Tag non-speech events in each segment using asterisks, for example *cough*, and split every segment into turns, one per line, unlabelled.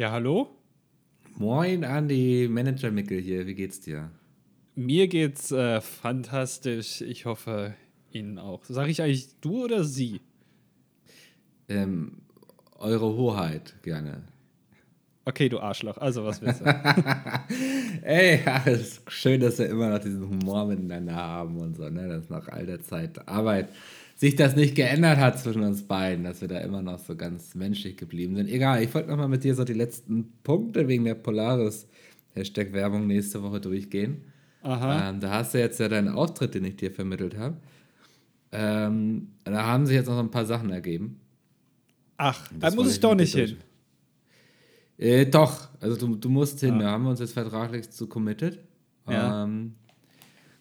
Ja, hallo?
Moin, Andi, Manager Mickel hier. Wie geht's dir?
Mir geht's äh, fantastisch. Ich hoffe, Ihnen auch. Sag ich eigentlich du oder sie?
Ähm, eure Hoheit, gerne.
Okay, du Arschloch. Also, was willst du? *laughs*
Ey, ja, es ist schön, dass wir immer noch diesen Humor miteinander haben und so, ne? Dass nach all der Zeit Arbeit sich das nicht geändert hat zwischen uns beiden, dass wir da immer noch so ganz menschlich geblieben sind. Egal, ich wollte nochmal mit dir so die letzten Punkte wegen der Polaris Hashtag Werbung nächste Woche durchgehen.
Aha.
Ähm, da hast du jetzt ja deinen Auftritt, den ich dir vermittelt habe. Ähm, da haben sich jetzt noch so ein paar Sachen ergeben.
Ach, da muss ich
ich
doch nicht hin.
Äh, doch, also du, du musst hin,
Ah.
da haben wir uns jetzt vertraglich zu committed.
Ja.
Ähm,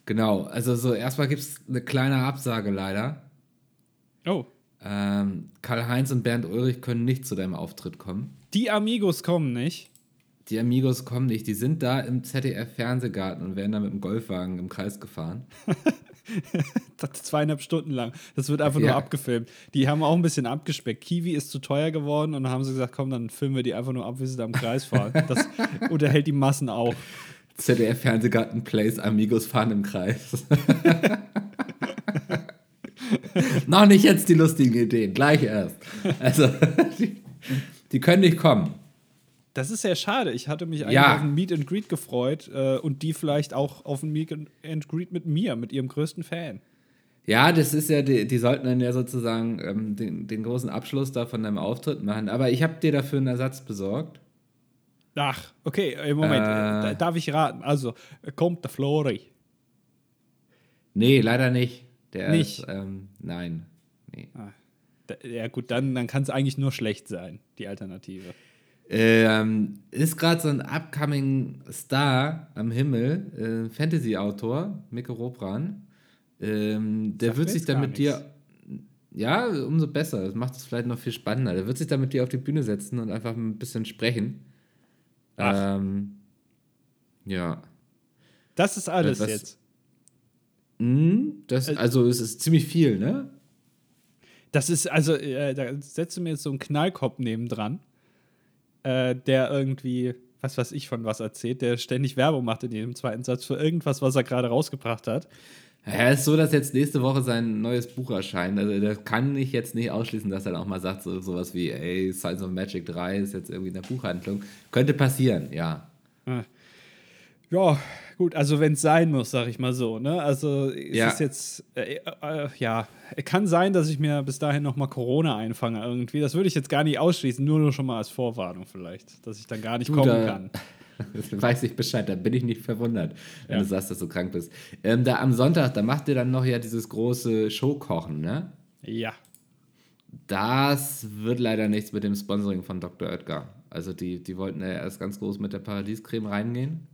genau, also so erstmal gibt es eine kleine Absage leider.
Oh,
Ähm, Karl-Heinz und Bernd Ulrich können nicht zu deinem Auftritt kommen.
die Amigos kommen nicht.
Die Amigos kommen nicht, die sind da im ZDF-Fernsehgarten und werden da mit dem Golfwagen im Kreis gefahren. *laughs*
Zweieinhalb Stunden lang. Das wird einfach nur
Ja.
abgefilmt. Die haben auch ein bisschen abgespeckt. Kiwi ist zu teuer geworden und dann haben sie gesagt, komm, dann filmen wir die einfach nur ab, wie sie da im Kreis fahren. Das *laughs* unterhält die Massen auch.
ZDF-Fernsehgarten Plays Amigos fahren im Kreis. *laughs* *laughs* Noch nicht jetzt die lustigen Ideen, gleich erst. Also, *laughs* die, die können nicht kommen.
Das ist sehr schade. Ich hatte mich eigentlich
Ja.
auf ein Meet and Greet gefreut äh, und die vielleicht auch auf ein Meet and Greet mit mir, mit ihrem größten Fan.
Ja, das ist ja, die, die sollten dann ja sozusagen ähm, den, den großen Abschluss da von deinem Auftritt machen. Aber ich habe dir dafür einen Ersatz besorgt.
Ach, okay, äh, Moment,
Äh.
äh, da- darf ich raten? Also, äh, kommt der Flori.
Nee, leider nicht. Der
Nicht?
Ist, ähm, nein. Nee.
Da- Ja, gut, dann, dann kann es eigentlich nur schlecht sein, die Alternative.
Ähm, ist gerade so ein upcoming Star am Himmel, äh, Fantasy-Autor, Mikko Robran. Ähm, der wird sich dann mit dir. Ja, umso besser. Das macht es vielleicht noch viel spannender. Der wird sich dann mit dir auf die Bühne setzen und einfach ein bisschen sprechen.
Ach.
Ähm, ja.
Das ist alles
was-
jetzt.
Mhm, das,
Äh,
also es ist ziemlich viel, ne?
Das ist, also, äh, da setzt du mir jetzt so einen Knallkopf nebendran, äh, der irgendwie, was weiß ich, von was erzählt, der ständig Werbung macht in jedem zweiten Satz für irgendwas, was er gerade rausgebracht hat.
Ja, es ist so, dass jetzt nächste Woche sein neues Buch erscheint. Also das kann ich jetzt nicht ausschließen, dass er dann auch mal sagt, so, sowas wie, ey, Science of Magic 3 ist jetzt irgendwie in der Buchhandlung. Könnte passieren, ja.
Ja, gut, also wenn es sein muss, sag ich mal so, ne? Also es
Ja.
ist jetzt, äh, äh, ja, kann sein, dass ich mir bis dahin noch mal Corona einfange irgendwie. Das würde ich jetzt gar nicht ausschließen, nur, nur schon mal als Vorwarnung vielleicht, dass ich dann gar nicht
Du,
kommen
da-
kann. *laughs*
Weiß ich Bescheid, da bin ich nicht verwundert, wenn
Ja.
du sagst, dass du krank bist. Ähm, da am Sonntag, da macht ihr dann noch ja dieses große Showkochen, ne?
Ja.
Das wird leider nichts mit dem Sponsoring von Dr. Oetker. Also die, die wollten ja erst ganz groß mit der Paradiescreme reingehen.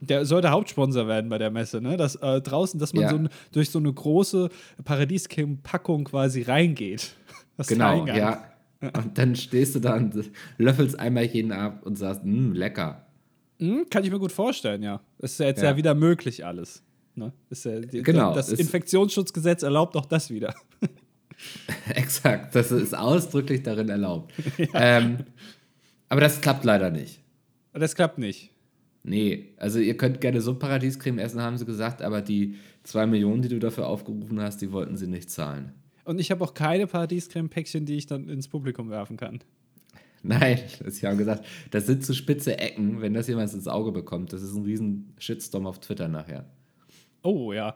Der sollte Hauptsponsor werden bei der Messe, ne? Dass äh, draußen, dass man
Ja.
so durch so eine große Paradiescreme-Packung quasi reingeht. *laughs* Das
Genau, ja. Und dann stehst du da und löffelst einmal jeden ab und sagst, mh, lecker.
Hm, kann ich mir gut vorstellen, ja. Ist ja jetzt
Ja.
ja, wieder möglich alles. Ne? Ja,
Genau,
Das Infektionsschutzgesetz erlaubt auch das wieder. *laughs*
Exakt, das ist ausdrücklich darin erlaubt. *laughs* ähm, aber das klappt leider nicht.
Das klappt nicht.
Nee, also ihr könnt gerne so Paradiescreme essen, haben sie gesagt, aber die zwei Millionen, die du dafür aufgerufen hast, die wollten sie nicht zahlen.
Und ich habe auch keine Paradiescreme-Päckchen, die ich dann ins Publikum werfen kann.
Nein, sie haben gesagt, das sind zu spitze Ecken, wenn das jemand ins Auge bekommt. Das ist ein riesen Shitstorm auf Twitter nachher.
Oh ja.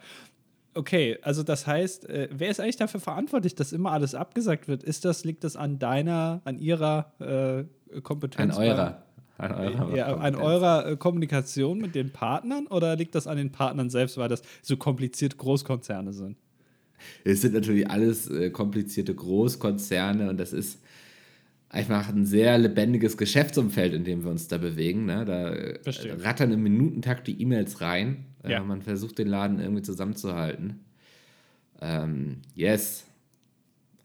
Okay, also das heißt, äh, wer ist eigentlich dafür verantwortlich, dass immer alles abgesagt wird? Ist das, liegt das an deiner, an ihrer äh,
An
Kompetenz?
eurer. An
Bei,
eurer.
ja, an eurer äh, Kommunikation mit den Partnern oder liegt das an den Partnern selbst, weil das so kompliziert Großkonzerne sind?
Es sind natürlich alles äh, komplizierte Großkonzerne und das ist einfach ein sehr lebendiges Geschäftsumfeld, in dem wir uns da bewegen. Ne? Da äh,
Verstehe.
rattern im Minutentakt die E-Mails rein. Äh,
Ja.
Man versucht den Laden irgendwie zusammenzuhalten. Ähm, yes.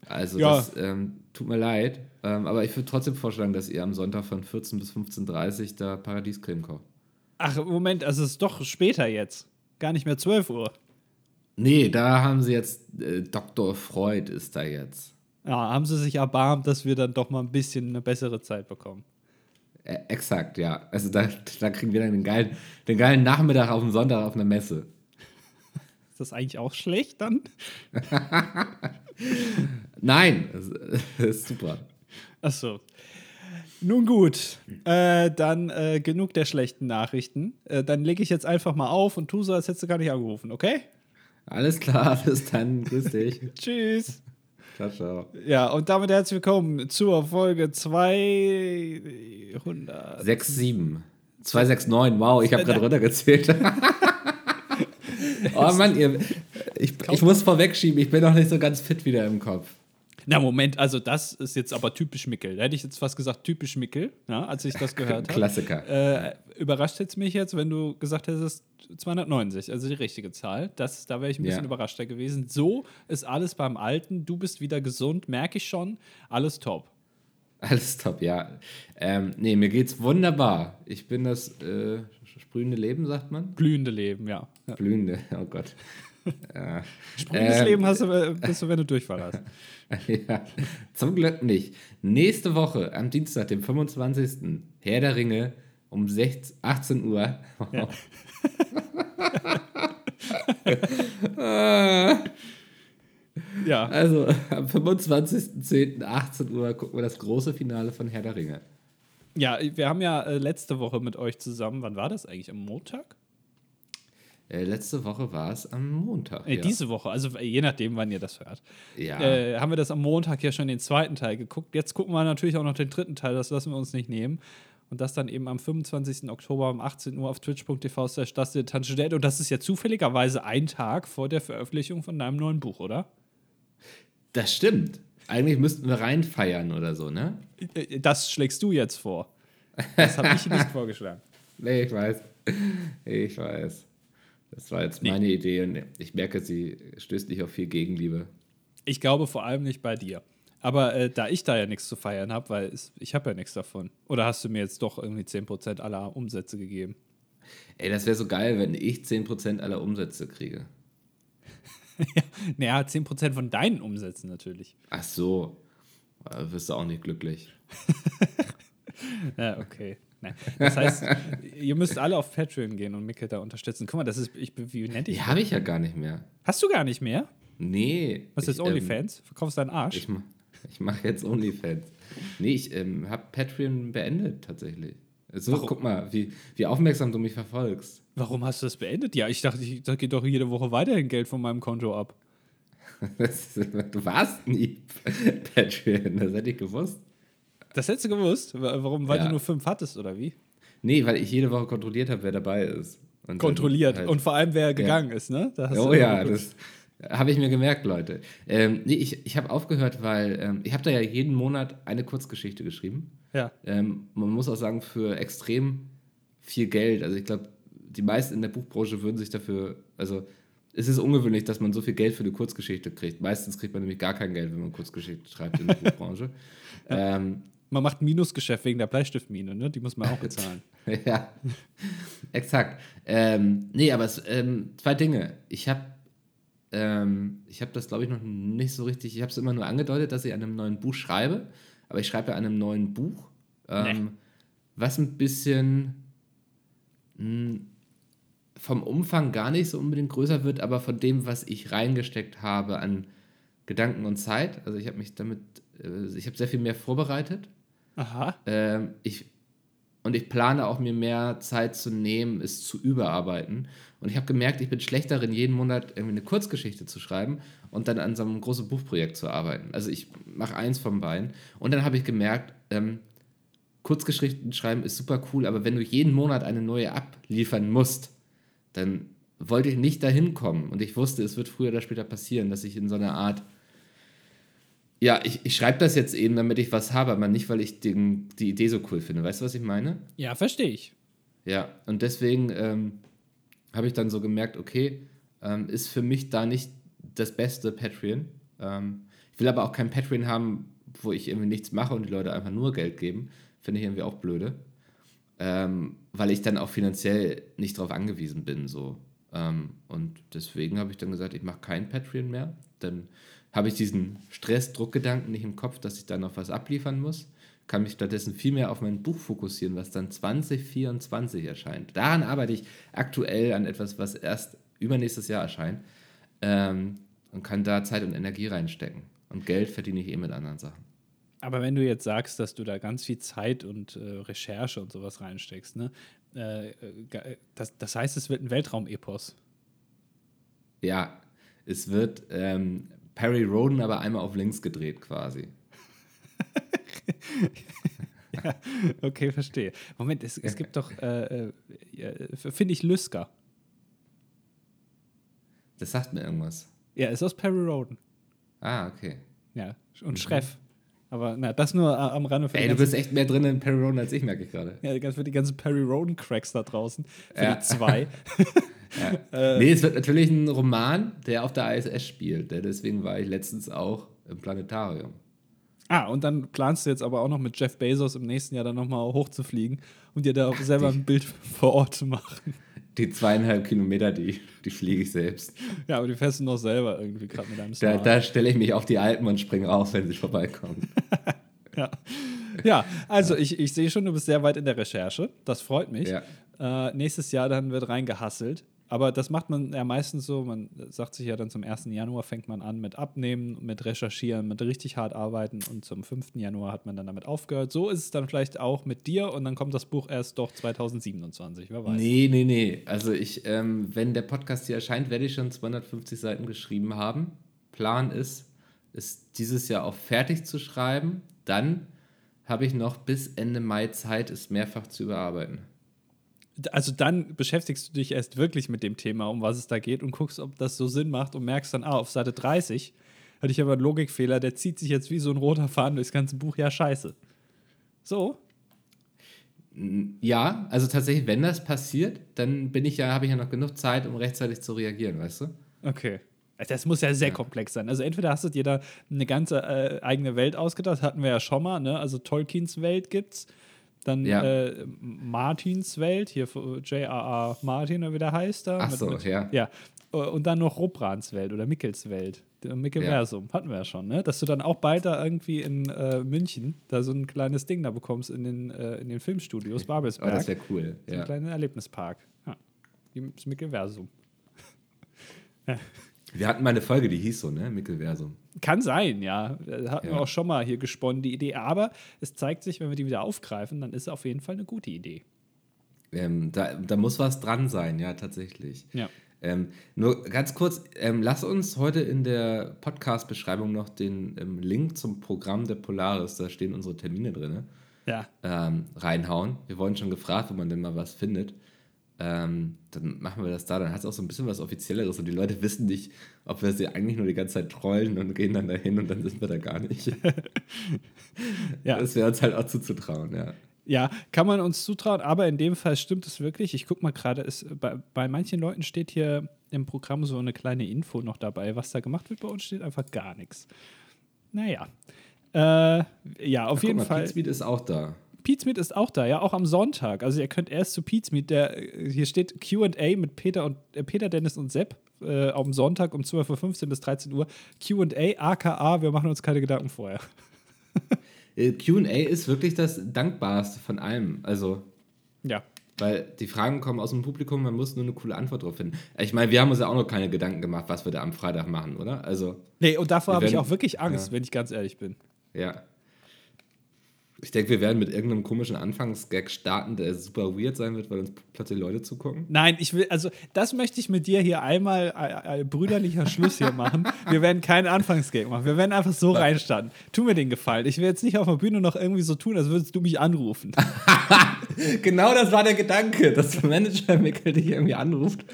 Also
Ja.
das ähm, tut mir leid. Ähm, aber ich würde trotzdem vorschlagen, dass ihr am Sonntag von 14 bis 15.30 Uhr da Paradiescreme kocht.
Ach, Moment, also es ist doch später jetzt. Gar nicht mehr 12 Uhr.
Nee, da haben sie jetzt, äh, Dr. Freud ist da jetzt.
Ja, haben sie sich erbarmt, dass wir dann doch mal ein bisschen eine bessere Zeit bekommen.
Äh, exakt, ja. Also da, da kriegen wir dann den geilen, den geilen Nachmittag auf dem Sonntag auf einer Messe.
Ist das eigentlich auch schlecht dann? *laughs*
Nein, das *laughs* ist super.
Ach so. Nun gut, äh, dann äh, genug der schlechten Nachrichten. Äh, dann lege ich jetzt einfach mal auf und tu so, als hättest du gar nicht angerufen, okay?
Alles klar, *laughs* bis dann. Grüß dich. *laughs*
Tschüss.
Ciao, ciao.
Ja, und damit herzlich willkommen zur Folge 200.
6, 7. 269, wow, ich habe gerade runtergezählt. oh Mann, ihr, ich, ich muss vorwegschieben, ich bin noch nicht so ganz fit wieder im Kopf.
Na, Moment, also das ist jetzt aber typisch Mickel. Da hätte ich jetzt fast gesagt, typisch Mickel, ja, als ich das gehört *laughs* habe.
Klassiker.
Äh, überrascht jetzt mich jetzt, wenn du gesagt hättest 290, also die richtige Zahl. Das, da wäre ich ein bisschen
Ja.
überraschter gewesen. So ist alles beim Alten. Du bist wieder gesund, merke ich schon. Alles top.
Alles top, ja. Ähm, nee, mir geht's wunderbar. Ich bin das äh, sprühende Leben, sagt man?
Glühende Leben, ja. ja.
Blühende, *laughs* oh Gott. *laughs* ja.
Sprüngendes
Ähm,
Leben hast du, äh, bist du, wenn du Durchfall hast. *laughs*
ja, zum Glück nicht. Nächste Woche, am Dienstag, dem 25. Herr der Ringe um 16, 18 Uhr.
Ja. *laughs* Ja,
Also am 25.10. 18 Uhr gucken wir das große Finale von Herr der Ringe.
ja, wir haben ja äh, letzte Woche mit euch zusammen, wann war das eigentlich? Am Montag?
Äh, letzte Woche war es am Montag.
Äh,
ja.
Diese Woche, also äh, je nachdem, wann ihr das hört.
ja.
Äh, haben wir das am Montag ja schon den zweiten Teil geguckt. Jetzt gucken wir natürlich auch noch den dritten Teil, das lassen wir uns nicht nehmen. Und das dann eben am 25. Oktober um 18 Uhr auf twitch.tv slash das. Und das ist ja zufälligerweise ein Tag vor der Veröffentlichung von deinem neuen Buch, oder?
das stimmt. Eigentlich müssten wir reinfeiern oder so, ne?
Äh, Das schlägst du jetzt vor. Das habe ich nicht *laughs* vorgeschlagen.
Nee, ich weiß. Ich weiß. Das war jetzt
Nee.
meine Idee und ich merke, sie stößt nicht auf viel Gegenliebe.
Ich glaube vor allem nicht bei dir. Aber äh, da ich da ja nichts zu feiern habe, weil es, ich habe ja nichts davon. Oder hast du mir jetzt doch irgendwie 10% aller Umsätze gegeben?
Ey, das wäre so geil, wenn ich 10% aller Umsätze kriege. *laughs*
Naja, 10% von deinen Umsätzen natürlich.
Ach so. Da wirst du auch nicht glücklich. *laughs*
Ja, okay. *laughs* Nein. Das heißt, ihr müsst alle auf Patreon gehen und Mikkel da unterstützen. Guck mal, das ist, ich, wie nennt
Die
ich?
habe ich ja gar nicht mehr.
Hast du gar nicht mehr?
Nee.
Was ist jetzt OnlyFans? Verkaufst deinen Arsch?
Ich, ich mache jetzt OnlyFans. Nee, ich ähm, habe Patreon beendet tatsächlich. So,
Warum?
guck mal, wie, wie aufmerksam du mich verfolgst.
Warum hast du das beendet? Ja, ich dachte, ich, da geht doch jede Woche weiterhin Geld von meinem Konto ab. *laughs*
Das, du warst nie *laughs* Patreon, das hätte ich gewusst.
Das hättest du gewusst? Wa- Warum? Weil
Ja.
du nur fünf hattest, oder wie?
Nee, weil ich jede Woche kontrolliert habe, wer dabei ist. Und
Kontrolliert.
halt-
Und vor allem, wer gegangen ist, ne?
Oh ja, das habe ich mir gemerkt, Leute. Ähm, nee, ich, ich habe aufgehört, weil ähm, ich habe da ja jeden Monat eine Kurzgeschichte geschrieben.
Ja.
Ähm, man muss auch sagen, für extrem viel Geld. Also ich glaube, die meisten in der Buchbranche würden sich dafür, also es ist ungewöhnlich, dass man so viel Geld für eine Kurzgeschichte kriegt. Meistens kriegt man nämlich gar kein Geld, wenn man Kurzgeschichte schreibt in der *laughs* Buchbranche. Ähm,
Man macht ein Minusgeschäft wegen der Bleistiftmine, ne? Die muss man auch bezahlen. *laughs*
ja, exakt. Ähm, nee, aber es, ähm, zwei Dinge. Ich habe ähm, ich habe das, glaube ich, noch nicht so richtig, ich habe es immer nur angedeutet, dass ich an einem neuen Buch schreibe, aber ich schreibe ja an einem neuen Buch, ähm,
Nee.
was ein bisschen mh, vom Umfang gar nicht so unbedingt größer wird, aber von dem, was ich reingesteckt habe an Gedanken und Zeit. Also ich habe mich damit, äh, ich habe sehr viel mehr vorbereitet.
Aha.
Ähm, ich, und ich plane auch mir mehr Zeit zu nehmen, es zu überarbeiten. Und ich habe gemerkt, ich bin schlecht darin, jeden Monat irgendwie eine Kurzgeschichte zu schreiben und dann an so einem großen Buchprojekt zu arbeiten. Also ich mache eins von beiden. Und dann habe ich gemerkt, ähm, Kurzgeschichten schreiben ist super cool, aber wenn du jeden Monat eine neue abliefern musst, dann wollte ich nicht dahin kommen. Und ich wusste, es wird früher oder später passieren, dass ich in so einer Art ja, ich, ich schreibe das jetzt eben, damit ich was habe, aber nicht, weil ich den, die Idee so cool finde. Weißt du, was ich meine?
Ja, verstehe ich.
Ja, und deswegen ähm, habe ich dann so gemerkt, okay, ähm, ist für mich da nicht das beste Patreon. Ähm, ich will aber auch kein Patreon haben, wo ich irgendwie nichts mache und die Leute einfach nur Geld geben. Finde ich irgendwie auch blöde. Ähm, weil ich dann auch finanziell nicht darauf angewiesen bin. So. Ähm, und deswegen habe ich dann gesagt, ich mache kein Patreon mehr. Dann habe ich diesen Stress-Druckgedanken nicht im Kopf, dass ich da noch was abliefern muss. kann mich stattdessen viel mehr auf mein Buch fokussieren, was dann 2024 erscheint. Daran arbeite ich aktuell an etwas, was erst übernächstes Jahr erscheint ähm, und kann da Zeit und Energie reinstecken. Und Geld verdiene ich eh mit anderen Sachen.
Aber wenn du jetzt sagst, dass du da ganz viel Zeit und äh, Recherche und sowas reinsteckst, ne? Äh, äh das, das heißt, es wird ein Weltraumepos.
Ja, es wird ähm, Perry Roden aber einmal auf links gedreht quasi. *laughs*
ja, okay, verstehe. Moment, es, es gibt doch, äh, äh, finde ich, Lüsker.
Das sagt mir irgendwas.
Ja, ist aus Perry Roden.
Ah, okay.
Ja, und mhm. Schreff. Aber na, das nur am Rande.
Für Ey, du bist echt mehr drin in Perry Roden als ich, merke ich gerade.
Ja, für die ganzen Perry Roden-Cracks da draußen. Für ja. die zwei. *laughs*
ja. äh, nee, es wird natürlich ein Roman, der auf der ISS spielt. Deswegen war ich letztens auch im Planetarium.
Ah, und dann planst du jetzt aber auch noch mit Jeff Bezos im nächsten Jahr dann nochmal hochzufliegen und dir da auch selber ein Bild *laughs* vor Ort zu machen.
Die zweieinhalb Kilometer, die, die fliege ich selbst.
Ja, aber die fährst du noch selber irgendwie gerade mit deinem
Smart. Da, da stelle ich mich auf die Alpen und springe raus, wenn sie vorbeikommen. *laughs*
ja. ja, also ich, ich sehe schon, du bist sehr weit in der Recherche. Das freut mich. Ja. Äh, nächstes Jahr dann wird reingehasselt. Aber das macht man ja meistens so, man sagt sich ja dann zum 1. Januar fängt man an mit Abnehmen, mit Recherchieren, mit richtig hart arbeiten und zum 5. Januar hat man dann damit aufgehört. So ist es dann vielleicht auch mit dir und dann kommt das Buch erst doch 2027, wer weiß.
Nee, nee, nee. Also ich, ähm, wenn der Podcast hier erscheint, werde ich schon 250 Seiten geschrieben haben. Plan ist, es dieses Jahr auch fertig zu schreiben. Dann habe ich noch bis Ende Mai Zeit, es mehrfach zu überarbeiten
also dann beschäftigst du dich erst wirklich mit dem Thema, um was es da geht und guckst, ob das so Sinn macht und merkst dann, ah, auf Seite 30 hatte ich aber einen Logikfehler, der zieht sich jetzt wie so ein roter Faden durchs ganze Buch, ja, scheiße. So?
Ja, also tatsächlich, wenn das passiert, dann bin ich ja, habe ich ja noch genug Zeit, um rechtzeitig zu reagieren, weißt du?
Okay. Das muss ja sehr ja. komplex sein. Also entweder hast du dir da eine ganze äh, eigene Welt ausgedacht, hatten wir ja schon mal, ne? Also Tolkiens Welt gibt's. Dann ja. äh, Martins Welt, hier J.R.R. Martin, oder wie der heißt da.
Ach so, mit, ja.
Ja. Und dann noch Robrans Welt oder Mickels Welt. Mickelversum, ja. hatten wir ja schon, ne? Dass du dann auch bald da irgendwie in äh, München da so ein kleines Ding da bekommst in den, äh, in den Filmstudios Babelsberg. Oh,
das wäre cool.
So ja. ein kleiner Erlebnispark. Ja. Das Mickelversum. *laughs*
Wir hatten mal eine Folge, die hieß so, ne? Mickelversum.
Kann sein, ja. Hatten ja. wir auch schon mal hier gesponnen, die Idee. Aber es zeigt sich, wenn wir die wieder aufgreifen, dann ist es auf jeden Fall eine gute Idee.
Ähm, da, da muss was dran sein, ja, tatsächlich.
Ja.
Ähm, nur ganz kurz, ähm, lass uns heute in der Podcast-Beschreibung noch den ähm, Link zum Programm der Polaris, da stehen unsere Termine drin,
ja.
Ähm, reinhauen. Wir wurden schon gefragt, wo man denn mal was findet ähm, dann machen wir das da. Dann hat es auch so ein bisschen was Offizielleres und die Leute wissen nicht, ob wir sie eigentlich nur die ganze Zeit trollen und gehen dann dahin und dann sind wir da gar nicht. *laughs* ja. Das wäre uns halt auch zuzutrauen, ja.
Ja, kann man uns zutrauen, aber in dem Fall stimmt es wirklich. Ich gucke mal gerade, bei, bei manchen Leuten steht hier im Programm so eine kleine Info noch dabei. Was da gemacht wird, bei uns steht einfach gar nichts. Naja. Äh, ja, auf Ach, jeden
mal,
Fall.
Pizmeet ist auch da.
Pizmeet ist auch da, ja, auch am Sonntag. Also ihr könnt erst zu Pizmeet, der hier steht QA mit Peter und äh, Peter, Dennis und Sepp äh, am Sonntag um 12.15 Uhr bis 13 Uhr. QA, aka, wir machen uns keine Gedanken vorher.
Äh, QA ist wirklich das Dankbarste von allem. Also.
Ja.
Weil die Fragen kommen aus dem Publikum, man muss nur eine coole Antwort drauf finden. Ich meine, wir haben uns ja auch noch keine Gedanken gemacht, was wir da am Freitag machen, oder? Also.
Nee, und davor habe ich auch wirklich Angst, ja. wenn ich ganz ehrlich bin.
Ja. Ich denke, wir werden mit irgendeinem komischen Anfangsgag starten, der super weird sein wird, weil uns plötzlich Leute zugucken.
Nein, ich will, also das möchte ich mit dir hier einmal äh, äh, brüderlicher Schluss hier machen. Wir werden keinen Anfangsgag machen. Wir werden einfach so reinstarten. Tu mir den Gefallen. Ich will jetzt nicht auf der Bühne noch irgendwie so tun, als würdest du mich anrufen. *laughs*
genau das war der Gedanke, dass der Manager Mickel dich irgendwie anruft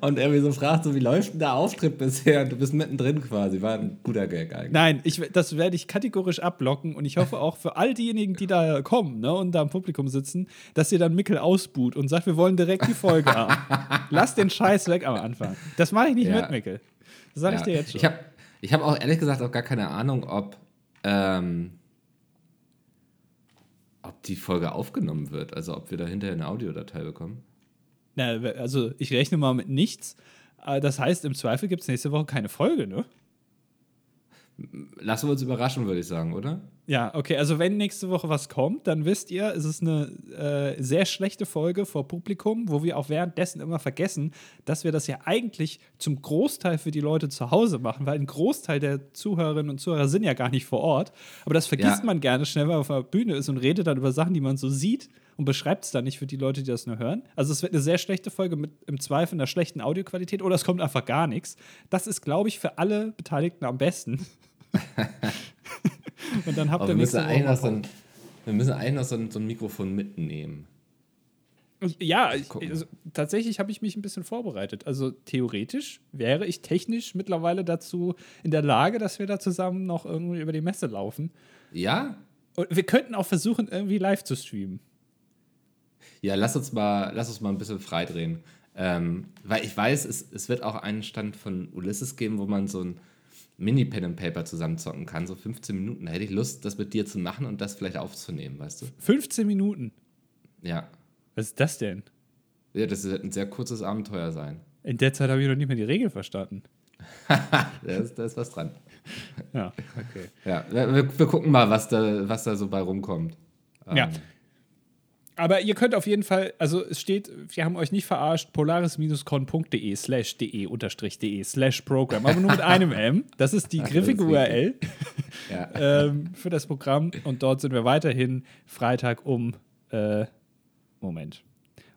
und irgendwie so fragt, so wie läuft denn der Auftritt bisher? Und du bist mittendrin quasi. War ein guter Gag eigentlich.
Nein, ich, das werde ich kategorisch abblocken und ich hoffe auch für all diejenigen, diejenigen, die da kommen ne, und da im Publikum sitzen, dass ihr dann Mickel ausbuht und sagt, wir wollen direkt die Folge haben. *laughs* Lass den Scheiß weg am Anfang. Das mache ich nicht ja. mit, Mickel. Das sage ja. ich dir jetzt schon.
Ich habe ich hab auch ehrlich gesagt auch gar keine Ahnung, ob, ähm, ob die Folge aufgenommen wird. Also ob wir da hinterher eine Audiodatei bekommen.
Na, also ich rechne mal mit nichts. Äh, das heißt, im Zweifel gibt es nächste Woche keine Folge, ne?
Lassen wir uns überraschen, würde ich sagen, oder?
Ja, okay. Also, wenn nächste Woche was kommt, dann wisst ihr, es ist eine äh, sehr schlechte Folge vor Publikum, wo wir auch währenddessen immer vergessen, dass wir das ja eigentlich zum Großteil für die Leute zu Hause machen, weil ein Großteil der Zuhörerinnen und Zuhörer sind ja gar nicht vor Ort. Aber das vergisst
Ja.
man gerne schnell, wenn man auf der Bühne ist und redet dann über Sachen, die man so sieht und beschreibt es dann nicht für die Leute, die das nur hören. Also, es wird eine sehr schlechte Folge mit im Zweifel einer schlechten Audioqualität oder es kommt einfach gar nichts. Das ist, glaube ich, für alle Beteiligten am besten. *laughs* *laughs* und dann habt ihr
wir müssen,
nächste Woche
noch so ein, wir müssen eigentlich noch so ein, so ein Mikrofon mitnehmen.
Ja, ich, also, tatsächlich habe ich mich ein bisschen vorbereitet. Also theoretisch wäre ich technisch mittlerweile dazu in der Lage, dass wir da zusammen noch irgendwie über die Messe laufen.
Ja?
Und wir könnten auch versuchen, irgendwie live zu streamen.
Ja, lass uns mal, lass uns mal ein bisschen freidrehen. Ähm, weil ich weiß, es, es wird auch einen Stand von Ulysses geben, wo man so ein Mini-Pen and Paper zusammenzocken kann, so 15 Minuten. Da hätte ich Lust, das mit dir zu machen und das vielleicht aufzunehmen, weißt du?
15 Minuten.
Ja.
Was ist das denn?
Ja, das wird ein sehr kurzes Abenteuer sein.
In der Zeit habe ich noch nicht mehr die Regel verstanden. *laughs*
Da ist, da ist was dran.
Ja, okay.
Ja, wir, wir gucken mal, was da, was da so bei rumkommt.
Ja.
Ähm,
Aber ihr könnt auf jeden Fall, also es steht, wir haben euch nicht verarscht, polaris-con.de slash de unterstrich de slash Program, aber nur mit einem M. Das ist die griffige URL
Ja.
ähm, für das Programm und dort sind wir weiterhin Freitag um, äh, Moment,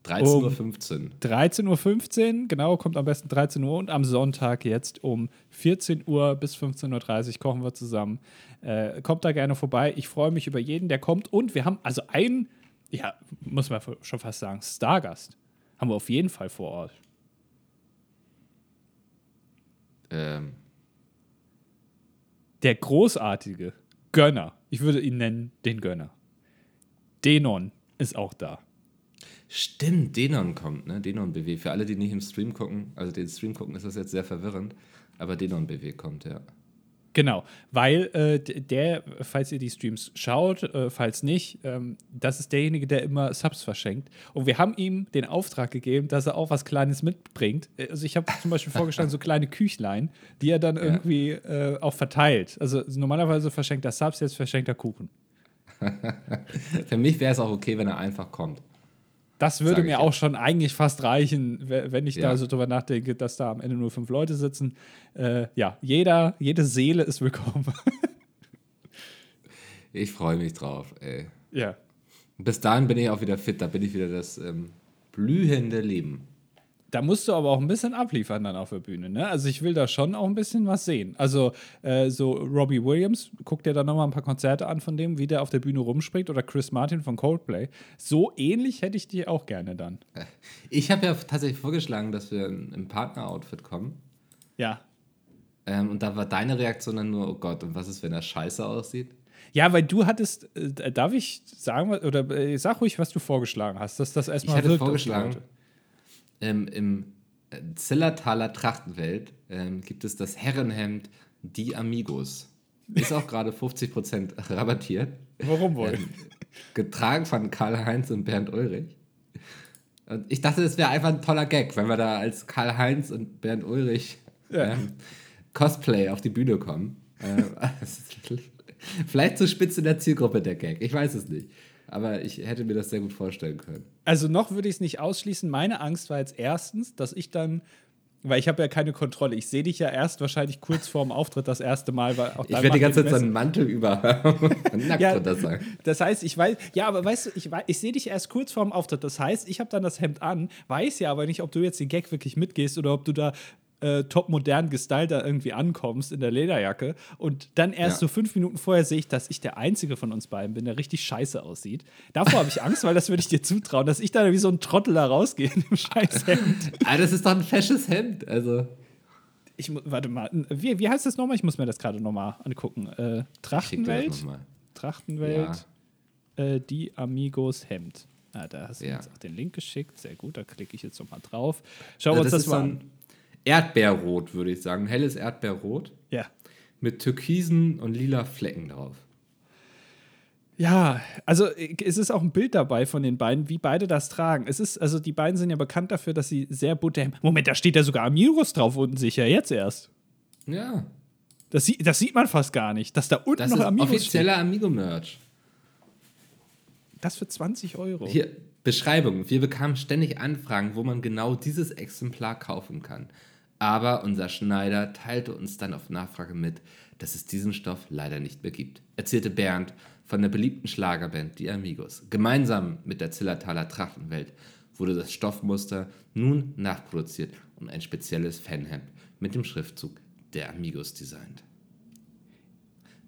13.15 Uhr.
13.15 Uhr, genau, kommt am besten 13 Uhr und am Sonntag jetzt um 14 Uhr bis 15.30 Uhr kochen wir zusammen. Äh, kommt da gerne vorbei. Ich freue mich über jeden, der kommt. Und wir haben also einen, ja, muss man schon fast sagen, Stargast. Haben wir auf jeden Fall vor Ort.
Ähm,
Der großartige Gönner, ich würde ihn nennen, den Gönner. Denon ist auch da.
stimmt, Denon kommt, ne? Denon BW. Für alle, die nicht im Stream gucken, also den Stream gucken, ist das jetzt sehr verwirrend. Aber Denon BW kommt, ja.
Genau, weil äh, der, falls ihr die Streams schaut, äh, falls nicht, ähm, das ist derjenige, der immer Subs verschenkt. Und wir haben ihm den Auftrag gegeben, dass er auch was Kleines mitbringt. Äh, Also ich habe zum Beispiel *laughs* vorgeschlagen, so kleine Küchlein, die er dann irgendwie äh, auch verteilt. Also normalerweise verschenkt er Subs, jetzt verschenkt er Kuchen. *laughs*
Für mich wäre es auch okay, wenn er einfach kommt.
Das würde mir
ich
auch
ja.
schon eigentlich fast reichen, we- wenn ich
Ja.
da so drüber nachdenke, dass da am Ende nur fünf Leute sitzen. Äh, ja, jeder, jede Seele ist willkommen. *laughs*
Ich freue mich drauf, ey.
ja.
Bis dahin bin ich auch wieder fit, da bin ich wieder das ähm, blühende Leben.
Da musst du aber auch ein bisschen abliefern dann auf der Bühne, ne? Also ich will da schon auch ein bisschen was sehen. Also äh, so Robbie Williams, guck dir da nochmal ein paar Konzerte an von dem, wie der auf der Bühne rumspringt oder Chris Martin von Coldplay. So ähnlich hätte ich die auch gerne dann. *laughs*
Ich habe ja tatsächlich vorgeschlagen, dass wir im Partner-Outfit kommen.
Ja.
Ähm, und da war deine Reaktion dann nur, oh Gott, und was ist, wenn er scheiße aussieht?
Ja, weil du hattest, äh, darf ich sagen, oder äh, sag ruhig, was du vorgeschlagen hast, dass das
Ich
erstmal
hatte
wirkt auf die
vorgeschlagen. Ähm, im äh, Zillertaler Trachtenwelt ähm, gibt es das Herrenhemd Die Amigos. Ist auch gerade 50% *laughs* rabattiert.
Warum wohl?
Ähm, getragen von Karl-Heinz und Bernd Ulrich. Und ich dachte, das wäre einfach ein toller Gag, wenn wir da als Karl-Heinz und Bernd Ulrich
Ja.
ähm, Cosplay auf die Bühne kommen. Es *laughs* ist Vielleicht zur Spitze der Zielgruppe der Gag, ich weiß es nicht. Aber ich hätte mir das sehr gut vorstellen können.
Also noch würde ich es nicht ausschließen. Meine Angst war jetzt erstens, dass ich dann, weil ich habe ja keine Kontrolle. Ich sehe dich ja erst wahrscheinlich kurz vorm Auftritt das erste Mal, weil auch
Ich werde die ganze Zeit so
Messe-
einen Mantel über *laughs* nackt
Ja,
drunter sein.
Das heißt, ich weiß, ja, aber weißt du, ich, ich sehe dich erst kurz vorm Auftritt. Das heißt, ich habe dann das Hemd an, weiß ja aber nicht, ob du jetzt den Gag wirklich mitgehst oder ob du da äh, top modern gestylt da irgendwie ankommst in der Lederjacke. Und dann erst
Ja.
so fünf Minuten vorher sehe ich, dass ich der Einzige von uns beiden bin, der richtig scheiße aussieht. Davor habe ich Angst, weil das würde ich dir zutrauen, dass ich da wie so ein Trottel da rausgehe in dem Scheißhemd. *laughs*
Ah, das ist doch ein fesches Hemd. Also,
Ich, warte mal, wie, wie heißt das nochmal? Ich muss mir das gerade nochmal angucken. Äh, Trachtenwelt? Trachtenwelt, äh, die Amigos Hemd. Ah, da hast du
Ja.
uns auch den Link geschickt. Sehr gut, da klicke ich jetzt nochmal drauf. Schauen wir
Also
uns
das
das, mal an.
Erdbeerrot, würde ich sagen. Helles Erdbeerrot
Ja.
mit türkisen und lila Flecken drauf.
Ja, also äh, es ist auch ein Bild dabei von den beiden, wie beide das tragen. Es ist, also die beiden sind ja bekannt dafür, dass sie sehr butter. Moment, da steht ja sogar Amigos drauf unten sicher, jetzt erst.
Ja.
Das, sieht, das sieht man fast gar nicht, dass da unten
Das
noch
ist
Amigos
offizieller Amigo-Merch.
Das für 20 Euro.
Hier, Beschreibung. Wir bekamen ständig Anfragen, wo man genau dieses Exemplar kaufen kann. Aber unser Schneider teilte uns dann auf Nachfrage mit, dass es diesen Stoff leider nicht mehr gibt. Erzählte Bernd von der beliebten Schlagerband Die Amigos. Gemeinsam mit der Zillertaler Trachtenwelt wurde das Stoffmuster nun nachproduziert und ein spezielles Fanhemd mit dem Schriftzug der Amigos designt.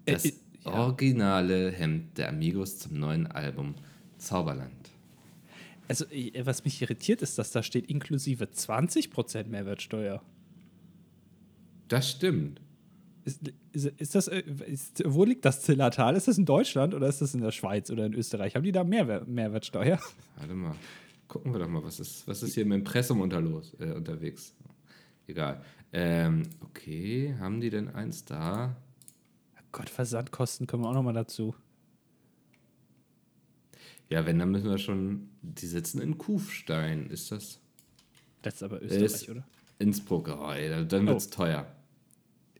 Das
Äh, äh, ja.
originale Hemd der Amigos zum neuen Album Zauberland.
Also, äh, was mich irritiert, ist, dass da steht inklusive 20% Mehrwertsteuer.
Das stimmt.
Ist, ist, ist das, äh, ist, wo liegt das Zillertal? Ist das in Deutschland oder ist das in der Schweiz oder in Österreich? Haben die da Mehrwer Mehrwertsteuer?
Warte mal. Gucken wir doch mal, was ist, was ist hier im Impressum unterlos, äh, unterwegs. Egal. Ähm, okay, haben die denn eins da?
Gott, Versandkosten kommen auch nochmal dazu.
Ja, wenn, dann müssen wir schon. Die sitzen in Kufstein. Ist das
Das ist aber Österreich,
Ist-
oder?
Innsbruck? Oh, ey, dann wird's
Oh.
teuer.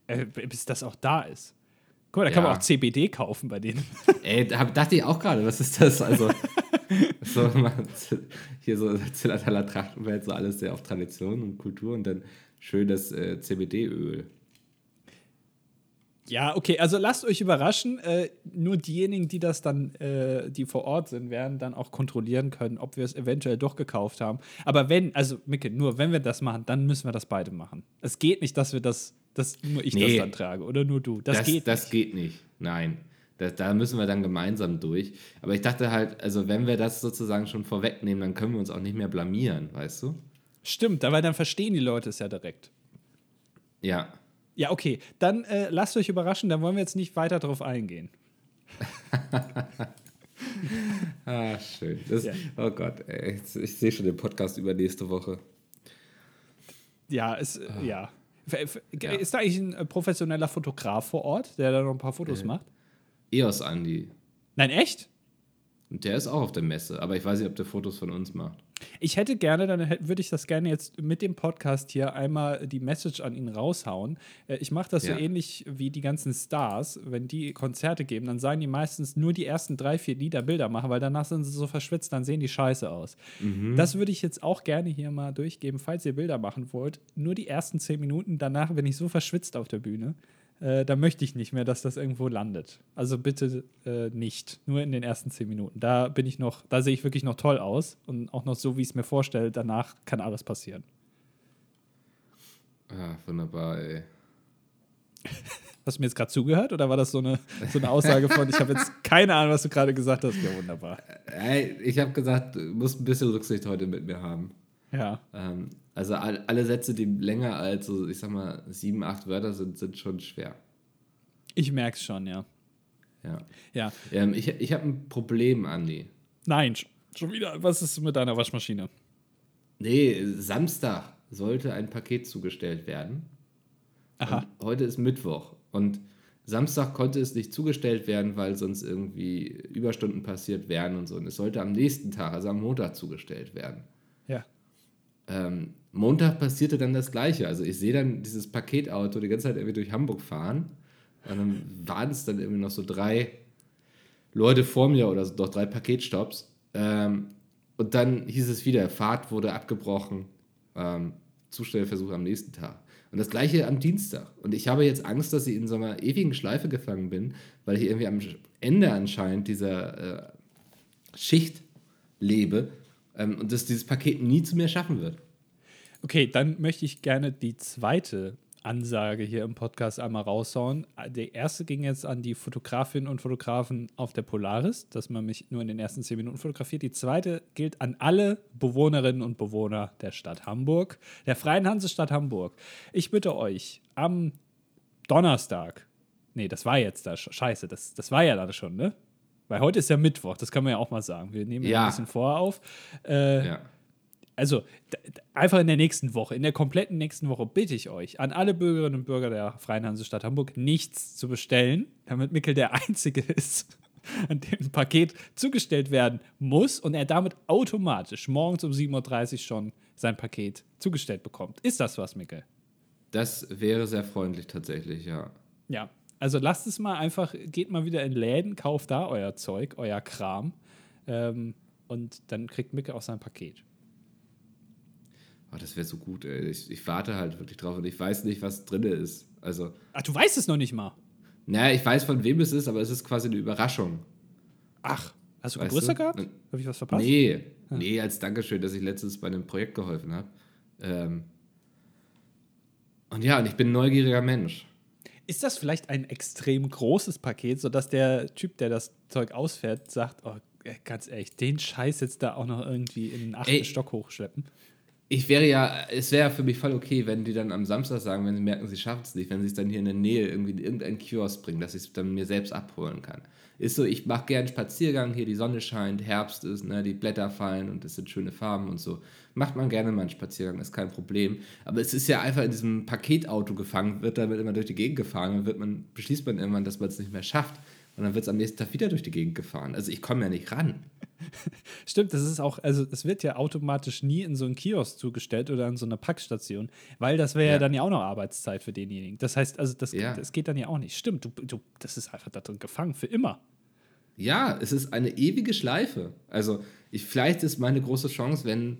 Äh, bis das auch da ist. Guck mal, da kann
Ja.
man auch CBD kaufen bei denen. *laughs*
Ey, da hab, dachte ich auch gerade, was ist das? Also, *laughs* so, man- hier so Zillertaler Trachtenwelt, so alles sehr auf Tradition und Kultur und dann schön das äh, CBD-Öl.
Ja, okay, also lasst euch überraschen. Äh, nur diejenigen, die das dann, äh, die vor Ort sind, werden dann auch kontrollieren können, ob wir es eventuell doch gekauft haben. Aber wenn, also Micke, nur wenn wir das machen, dann müssen wir das beide machen. Es geht nicht, dass wir das, dass nur ich das
Nee.
dann trage oder nur du. Das,
Das,
geht.
das geht nicht. Nein. Da, da müssen wir dann gemeinsam durch. Aber ich dachte halt, also wenn wir das sozusagen schon vorwegnehmen, dann können wir uns auch nicht mehr blamieren, weißt du?
Stimmt, weil dann verstehen die Leute es ja direkt.
Ja.
Ja, okay, dann äh, lasst euch überraschen, da wollen wir jetzt nicht weiter drauf eingehen. *laughs*
Ah, schön. Das,
Ja.
Oh Gott, ey, ich, ich sehe schon den Podcast über nächste Woche.
Ja, es, äh, ja.
Ah. Ja.
Ist da eigentlich ein äh, professioneller Fotograf vor Ort, der da noch ein paar Fotos
Äh.
macht?
EOS Andi.
Nein, echt?
Und der ist auch auf der Messe, aber ich weiß nicht, ob der Fotos von uns macht.
Ich hätte gerne, dann würde ich das gerne jetzt mit dem Podcast hier einmal die Message an ihn raushauen. Äh, Ich mache das
Ja.
so ähnlich wie die ganzen Stars. Wenn die Konzerte geben, dann sagen die meistens nur die ersten drei, vier Lieder Bilder machen, weil danach sind sie so verschwitzt, dann sehen die scheiße aus. Das würde ich jetzt auch gerne hier mal durchgeben, falls ihr Bilder machen wollt. Nur die ersten zehn Minuten, danach bin ich so verschwitzt auf der Bühne. Äh, da möchte ich nicht mehr, dass das irgendwo landet. Also bitte äh, nicht. Nur in den ersten zehn Minuten. Da bin ich noch, da sehe ich wirklich noch toll aus und auch noch so, wie ich es mir vorstelle. Danach kann alles passieren.
Ah, wunderbar, ey.
Hast du mir jetzt gerade zugehört oder war das so eine, so eine Aussage von, ich habe jetzt keine Ahnung, was du gerade gesagt hast? Ja, wunderbar.
Ey, ich habe gesagt, du musst ein bisschen Rücksicht heute mit mir haben.
Ja.
Ähm, also all, alle Sätze, die länger als so, ich sag mal, sieben, acht Wörter sind, sind schon schwer.
Ich merke es schon, ja.
Ja.
Ja.
Ähm, ich ich habe ein Problem, Andi.
Nein, sch- schon wieder. Was ist mit deiner Waschmaschine?
Nee, Samstag sollte ein Paket zugestellt werden.
Aha.
Und heute ist Mittwoch. Und Samstag konnte es nicht zugestellt werden, weil sonst irgendwie Überstunden passiert wären und so. Und es sollte am nächsten Tag, also am Montag, zugestellt werden.
Ja.
Ähm, Montag passierte dann das Gleiche. Also ich sehe dann dieses Paketauto die ganze Zeit irgendwie durch Hamburg fahren. Und dann waren es dann irgendwie noch so drei Leute vor mir oder doch drei Paketstops. Ähm, und dann hieß es wieder, Fahrt wurde abgebrochen, ähm, Zustellversuch am nächsten Tag. Und das gleiche am Dienstag. Und ich habe jetzt Angst, dass ich in so einer ewigen Schleife gefangen bin, weil ich irgendwie am Ende anscheinend dieser äh, Schicht lebe ähm, und dass dieses Paket nie zu mir schaffen wird.
Okay, dann möchte ich gerne die zweite Ansage hier im Podcast einmal raushauen. Der erste ging jetzt an die Fotografinnen und Fotografen auf der Polaris, dass man mich nur in den ersten zehn Minuten fotografiert. Die zweite gilt an alle Bewohnerinnen und Bewohner der Stadt Hamburg, der Freien Hansestadt Hamburg. Ich bitte euch, am Donnerstag, nee, das war jetzt da, scheiße, das, das war ja da schon, ne? Weil heute ist ja Mittwoch, das kann man ja auch mal sagen. Wir nehmen ja,
Ja.
ein bisschen vorher auf. Äh,
Ja.
Also einfach in der nächsten Woche, in der kompletten nächsten Woche bitte ich euch, an alle Bürgerinnen und Bürger der Freien Hansestadt Hamburg nichts zu bestellen, damit Mickel der Einzige *laughs* ist, an dem ein Paket zugestellt werden muss und er damit automatisch morgens um 7.30 Uhr schon sein Paket zugestellt bekommt. Ist das was, Mickel?
Das wäre sehr freundlich tatsächlich, ja.
Ja, also lasst es mal einfach, geht mal wieder in Läden, kauft da euer Zeug, euer Kram. Ähm, und dann kriegt Micke auch sein Paket.
Oh, das wäre so gut, ey. Ich, ich, warte halt wirklich drauf und ich weiß nicht, was drin ist. Also.
Ach, du weißt es noch nicht mal.
Naja, ich weiß, von wem es ist, aber es ist quasi eine Überraschung.
Ach, hast du Geburtstag gehabt? Habe ich was verpasst?
Nee, ja. nee, als Dankeschön, dass ich letztens bei einem Projekt geholfen habe. Ähm und ja, und ich bin ein neugieriger Mensch.
Ist das vielleicht ein extrem großes Paket, sodass der Typ, der das Zeug ausfährt, sagt, oh, ganz ehrlich, den Scheiß jetzt da auch noch irgendwie in den achten Ey, Stock hochschleppen?
Ich wäre ja, es wäre ja für mich voll okay, wenn die dann am Samstag sagen, wenn sie merken, sie schaffen es nicht, wenn sie es dann hier in der Nähe irgendwie in irgendeinen Kiosk bringen, dass ich es dann mir selbst abholen kann. Ist so, ich mache gerne Spaziergang, hier die Sonne scheint, Herbst ist, ne, die Blätter fallen und es sind schöne Farben und so. Macht man gerne mal einen Spaziergang, ist kein Problem. Aber es ist ja einfach in diesem Paketauto gefangen, wird damit immer durch die Gegend gefahren, dann wird man, beschließt man irgendwann, dass man es nicht mehr schafft. Und dann wird es am nächsten Tag wieder durch die Gegend gefahren. Also ich komme ja nicht ran. *laughs*
Stimmt, das ist auch, also es wird ja automatisch nie in so einen Kiosk zugestellt oder in so eine Packstation, weil das wäre ja. ja. dann ja auch noch Arbeitszeit für denjenigen. Das heißt, also das, ja. das geht dann ja auch nicht. Stimmt, du, du, das ist einfach da drin gefangen, für immer.
Ja, es ist eine ewige Schleife. Also ich, vielleicht ist meine große Chance, wenn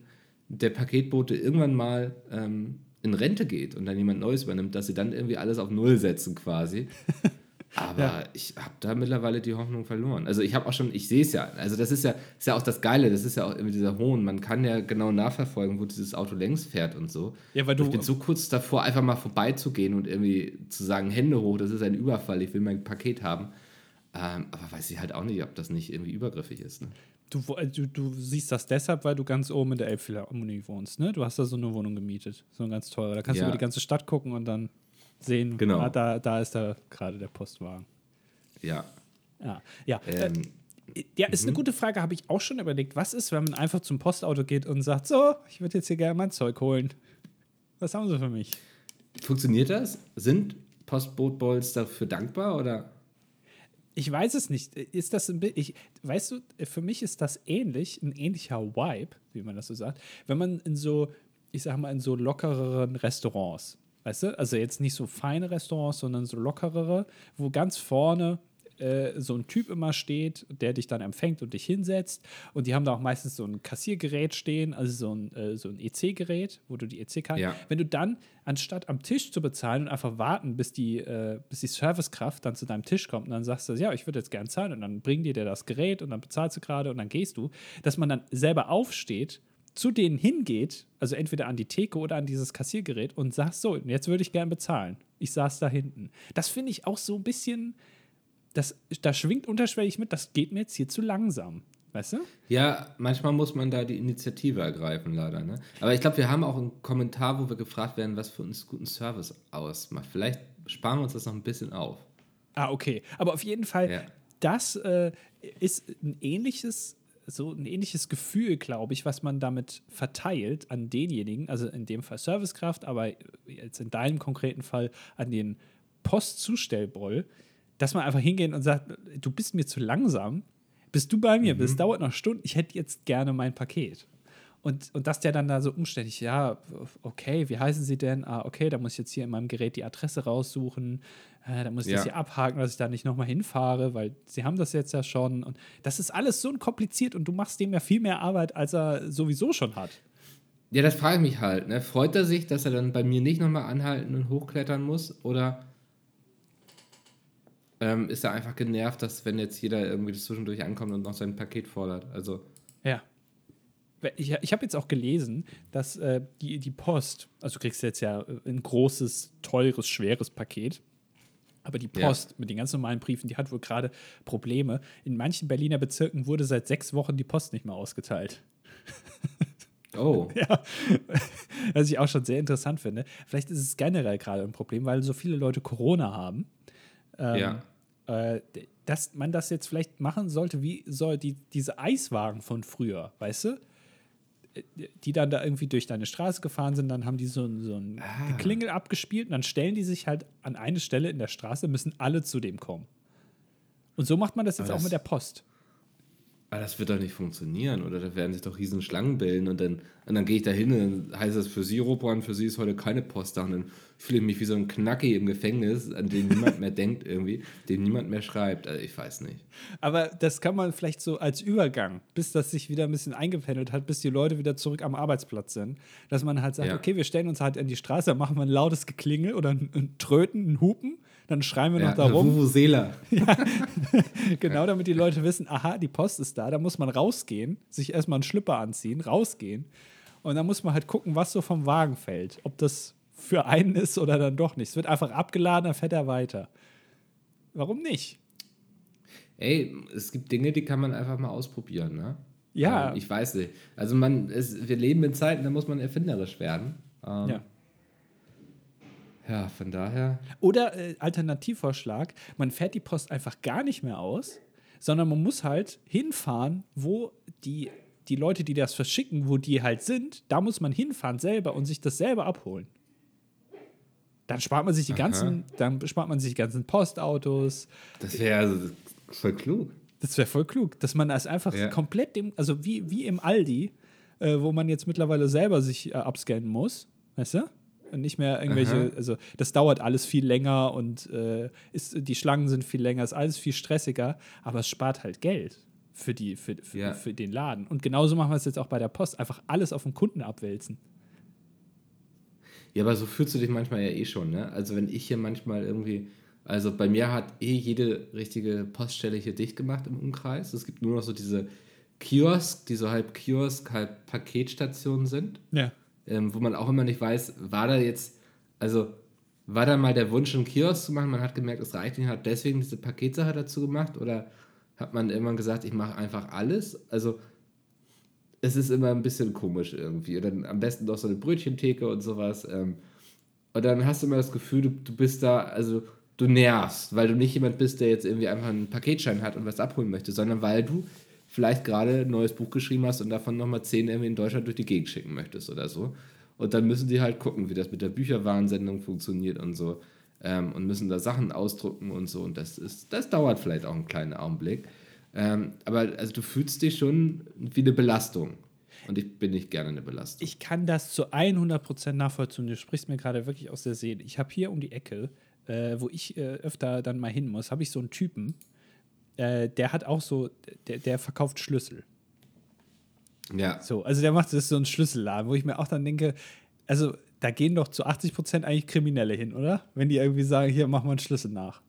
der Paketbote irgendwann mal ähm, in Rente geht und dann jemand Neues übernimmt, dass sie dann irgendwie alles auf Null setzen quasi. *laughs* Aber ja. ich habe da mittlerweile die Hoffnung verloren. Also ich habe auch schon, ich sehe es ja. Also das ist ja, ist ja auch das Geile, das ist ja auch immer dieser Hohn. Man kann ja genau nachverfolgen, wo dieses Auto längs fährt und so.
Ja, weil du
ich bin so kurz davor, einfach mal vorbeizugehen und irgendwie zu sagen, Hände hoch, das ist ein Überfall, ich will mein Paket haben. Ähm, aber weiß ich halt auch nicht, ob das nicht irgendwie übergriffig ist. Ne?
Du, du, du siehst das deshalb, weil du ganz oben in der Elbphilharmonie wohnst, ne? Du hast da so eine Wohnung gemietet, so eine ganz teure. Da kannst ja. du über die ganze Stadt gucken und dann sehen,
genau.
ah, da, da ist da gerade der Postwagen.
Ja.
Ja, ja. Ähm, äh, ja, ist eine mhm. gute Frage, habe ich auch schon überlegt. Was ist, wenn man einfach zum Postauto geht und sagt, so, ich würde jetzt hier gerne mein Zeug holen. Was haben sie für mich?
Funktioniert das? Sind Postbootballs dafür dankbar oder?
Ich weiß es nicht. Ist das ein ich, weißt du, für mich ist das ähnlich, ein ähnlicher Vibe, wie man das so sagt, wenn man in so, ich sag mal, in so lockereren Restaurants Weißt du? Also jetzt nicht so feine Restaurants, sondern so lockerere, wo ganz vorne äh, so ein Typ immer steht, der dich dann empfängt und dich hinsetzt. Und die haben da auch meistens so ein Kassiergerät stehen, also so ein, äh, so ein EC-Gerät, wo du die EC-Karte. Ja. Wenn du dann, anstatt am Tisch zu bezahlen und einfach warten, bis die, äh, bis die Servicekraft dann zu deinem Tisch kommt und dann sagst du, ja, ich würde jetzt gern zahlen und dann bringen die dir das Gerät und dann bezahlst du gerade und dann gehst du, dass man dann selber aufsteht zu denen hingeht, also entweder an die Theke oder an dieses Kassiergerät und sagt so, jetzt würde ich gern bezahlen. Ich saß da hinten. Das finde ich auch so ein bisschen, das, da schwingt unterschwellig mit, das geht mir jetzt hier zu langsam. Weißt du?
Ja, manchmal muss man da die Initiative ergreifen, leider. Ne? Aber ich glaube, wir haben auch einen Kommentar, wo wir gefragt werden, was für uns guten Service ausmacht. Vielleicht sparen wir uns das noch ein bisschen auf.
Ah, okay. Aber auf jeden Fall, ja. das äh, ist ein ähnliches so ein ähnliches Gefühl, glaube ich, was man damit verteilt an denjenigen, also in dem Fall Servicekraft, aber jetzt in deinem konkreten Fall an den Postzustellboll, dass man einfach hingeht und sagt, du bist mir zu langsam, bis du bei mir mhm. bist, dauert noch Stunden, ich hätte jetzt gerne mein Paket. Und, und dass der dann da so umständlich, ja, okay, wie heißen Sie denn? Ah, okay, da muss ich jetzt hier in meinem Gerät die Adresse raussuchen. Äh, da muss ich ja. das hier abhaken, dass ich da nicht nochmal hinfahre, weil Sie haben das jetzt ja schon. Und das ist alles so kompliziert und du machst dem ja viel mehr Arbeit, als er sowieso schon hat.
Ja, das frage ich mich halt. Ne? Freut er sich, dass er dann bei mir nicht nochmal anhalten und hochklettern muss? Oder ähm, ist er einfach genervt, dass wenn jetzt jeder irgendwie zwischendurch ankommt und noch sein Paket fordert? Also.
Ja ich, ich habe jetzt auch gelesen, dass äh, die, die Post, also du kriegst jetzt ja äh, ein großes, teures, schweres Paket. Aber die Post ja. mit den ganz normalen Briefen, die hat wohl gerade Probleme. In manchen Berliner Bezirken wurde seit sechs Wochen die Post nicht mehr ausgeteilt. *laughs*
Oh. *laughs*
ja. Was ich auch schon sehr interessant finde. Vielleicht ist es generell gerade ein Problem, weil so viele Leute Corona haben. Ähm, ja. Äh, dass man das jetzt vielleicht machen sollte, wie soll die, diese Eiswagen von früher, weißt du? Die dann da irgendwie durch deine Straße gefahren sind, dann haben die so, so ein ah. Klingel abgespielt und dann stellen die sich halt an eine Stelle in der Straße, müssen alle zu dem kommen. Und so macht man das jetzt das, auch mit der Post.
Aber das wird doch nicht funktionieren, oder? Da werden sich doch riesen Schlangen bilden und dann, und dann gehe ich da hin und dann heißt es für Sie, Robran, für Sie ist heute keine Post da und dann fühle ich mich wie so ein Knacki im Gefängnis, an den niemand mehr *laughs* denkt irgendwie, den niemand mehr schreibt. Also ich weiß nicht.
Aber das kann man vielleicht so als Übergang, bis das sich wieder ein bisschen eingependelt hat, bis die Leute wieder zurück am Arbeitsplatz sind, dass man halt sagt,
Ja.
okay, wir stellen uns halt in die Straße, machen wir ein lautes Geklingel oder ein, ein Tröten, ein Hupen, dann schreien wir
Ja,
noch darum.
Vuvuzela. *laughs* *laughs*
Genau, damit die Leute wissen, aha, die Post ist da, da muss man rausgehen, sich erstmal einen Schlüpper anziehen, rausgehen. Und dann muss man halt gucken, was so vom Wagen fällt. Ob das für einen ist oder dann doch nicht. Es wird einfach abgeladen, dann fährt er weiter. Warum nicht?
Ey, es gibt Dinge, die kann man einfach mal ausprobieren, ne?
Ja.
Ähm, ich weiß nicht. Also man, es, wir leben in Zeiten, da muss man erfinderisch werden. Ähm,
Ja.
Ja, von daher.
Oder äh, Alternativvorschlag, man fährt die Post einfach gar nicht mehr aus, sondern man muss halt hinfahren, wo die, die Leute, die das verschicken, wo die halt sind, da muss man hinfahren selber und sich das selber abholen. Dann spart man sich die
Aha.
ganzen, dann spart man sich die ganzen Postautos.
Das wäre also voll klug.
Das wäre voll klug, dass man das einfach
Ja.
komplett dem, also wie, wie im Aldi, äh, wo man jetzt mittlerweile selber sich äh, abscannen muss, weißt du? Und nicht mehr irgendwelche,
Aha.
also das dauert alles viel länger und äh, ist, die Schlangen sind viel länger, ist alles viel stressiger, aber es spart halt Geld für, die, für, für,
Ja.
für den Laden. Und genauso machen wir es jetzt auch bei der Post, einfach alles auf den Kunden abwälzen.
Ja, aber so fühlst du dich manchmal ja eh schon, ne? Also wenn ich hier manchmal irgendwie, also bei mir hat eh jede richtige Poststelle hier dicht gemacht im Umkreis. Es gibt nur noch so diese Kiosk, die so halb Kiosk, halb Paketstationen sind,
Ja.
Ähm, wo man auch immer nicht weiß, war da jetzt, also war da mal der Wunsch, einen Kiosk zu machen, man hat gemerkt, es reicht nicht, hat deswegen diese Paketsache dazu gemacht oder hat man irgendwann gesagt, ich mache einfach alles? Also es ist immer ein bisschen komisch irgendwie. Dann am besten noch so eine Brötchentheke und sowas. Ähm, und dann hast du immer das Gefühl, du, du bist da, also du nervst, weil du nicht jemand bist, der jetzt irgendwie einfach einen Paketschein hat und was abholen möchte, sondern weil du vielleicht gerade ein neues Buch geschrieben hast und davon nochmal zehn irgendwie in Deutschland durch die Gegend schicken möchtest oder so. Und dann müssen die halt gucken, wie das mit der Bücherwarensendung funktioniert und so. Ähm, und müssen da Sachen ausdrucken und so. Und das ist, das dauert vielleicht auch einen kleinen Augenblick. Ähm, aber also du fühlst dich schon wie eine Belastung. Und ich bin nicht gerne eine Belastung.
Ich kann das zu 100% nachvollziehen. Du sprichst mir gerade wirklich aus der Seele. Ich habe hier um die Ecke, äh, wo ich äh, öfter dann mal hin muss, habe ich so einen Typen, äh, der hat auch so, der, der verkauft Schlüssel.
ja.
So, also der macht das so ein Schlüsselladen, wo ich mir auch dann denke, also da gehen doch zu 80% eigentlich Kriminelle hin, oder? Wenn die irgendwie sagen, hier, mach mal einen Schlüssel nach.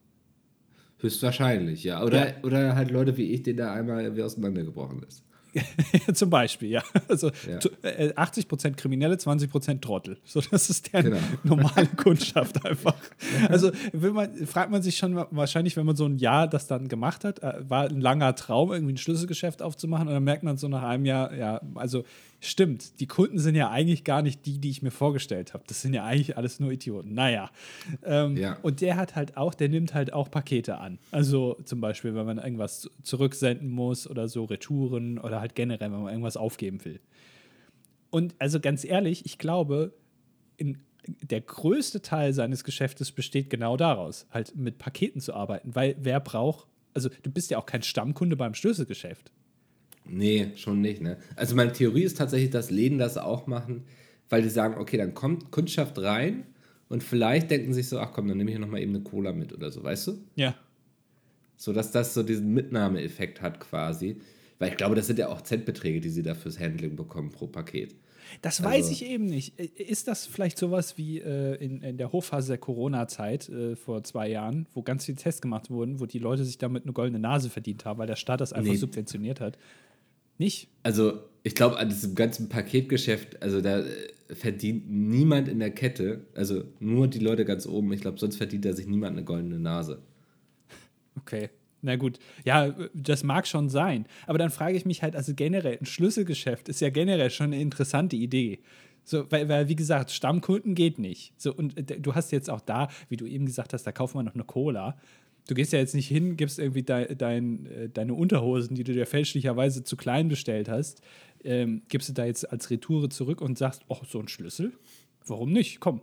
Höchstwahrscheinlich, ja. Oder,
Ja.
oder halt Leute wie ich, denen da einmal irgendwie auseinandergebrochen ist. *laughs*
Zum Beispiel, ja. Also
Ja.
tu- äh, 80% Kriminelle, 20% Trottel. So, das ist der
Genau. *laughs*
normale Kundschaft einfach. Also man, fragt man sich schon wahrscheinlich, wenn man so ein Jahr das dann gemacht hat, äh, war ein langer Traum, irgendwie ein Schlüsselgeschäft aufzumachen und dann merkt man so nach einem Jahr, ja, also stimmt, die Kunden sind ja eigentlich gar nicht die, die ich mir vorgestellt habe. Das sind ja eigentlich alles nur Idioten. Naja. Ähm,
Ja.
Und der hat halt auch, der nimmt halt auch Pakete an. Also zum Beispiel, wenn man irgendwas zu- zurücksenden muss oder so Retouren oder halt generell, wenn man irgendwas aufgeben will. Und also ganz ehrlich, ich glaube, in, der größte Teil seines Geschäftes besteht genau daraus, halt mit Paketen zu arbeiten, weil wer braucht, also du bist ja auch kein Stammkunde beim Schlüsselgeschäft.
Nee, schon nicht, ne? Also meine Theorie ist tatsächlich, dass Läden das auch machen, weil die sagen, okay, dann kommt Kundschaft rein und vielleicht denken sich so, ach komm, dann nehme ich hier nochmal eben eine Cola mit oder so, weißt du?
Ja.
So dass das so diesen Mitnahmeeffekt hat quasi. Weil ich glaube, das sind ja auch Centbeträge, die sie da fürs Handling bekommen pro Paket.
Das
Also-
weiß ich eben nicht. Ist das vielleicht sowas wie äh, in, in der Hochphase der Corona-Zeit äh, vor zwei Jahren, wo ganz viele Tests gemacht wurden, wo die Leute sich damit eine goldene Nase verdient haben, weil der Staat das einfach
Nee.
subventioniert hat? Nicht?
Also, ich glaube, an diesem ganzen Paketgeschäft, also da äh, verdient niemand in der Kette, also nur die Leute ganz oben, ich glaube, sonst verdient da sich niemand eine goldene Nase.
Okay. Na gut, ja, das mag schon sein. Aber dann frage ich mich halt, also generell, ein Schlüsselgeschäft ist ja generell schon eine interessante Idee. So, weil, weil, wie gesagt, Stammkunden geht nicht. So, und äh, du hast jetzt auch da, wie du eben gesagt hast, da kaufen wir noch eine Cola. Du gehst ja jetzt nicht hin, gibst irgendwie de, dein, äh, deine Unterhosen, die du dir fälschlicherweise zu klein bestellt hast, ähm, gibst du da jetzt als Retoure zurück und sagst, oh, so ein Schlüssel? Warum nicht? Komm.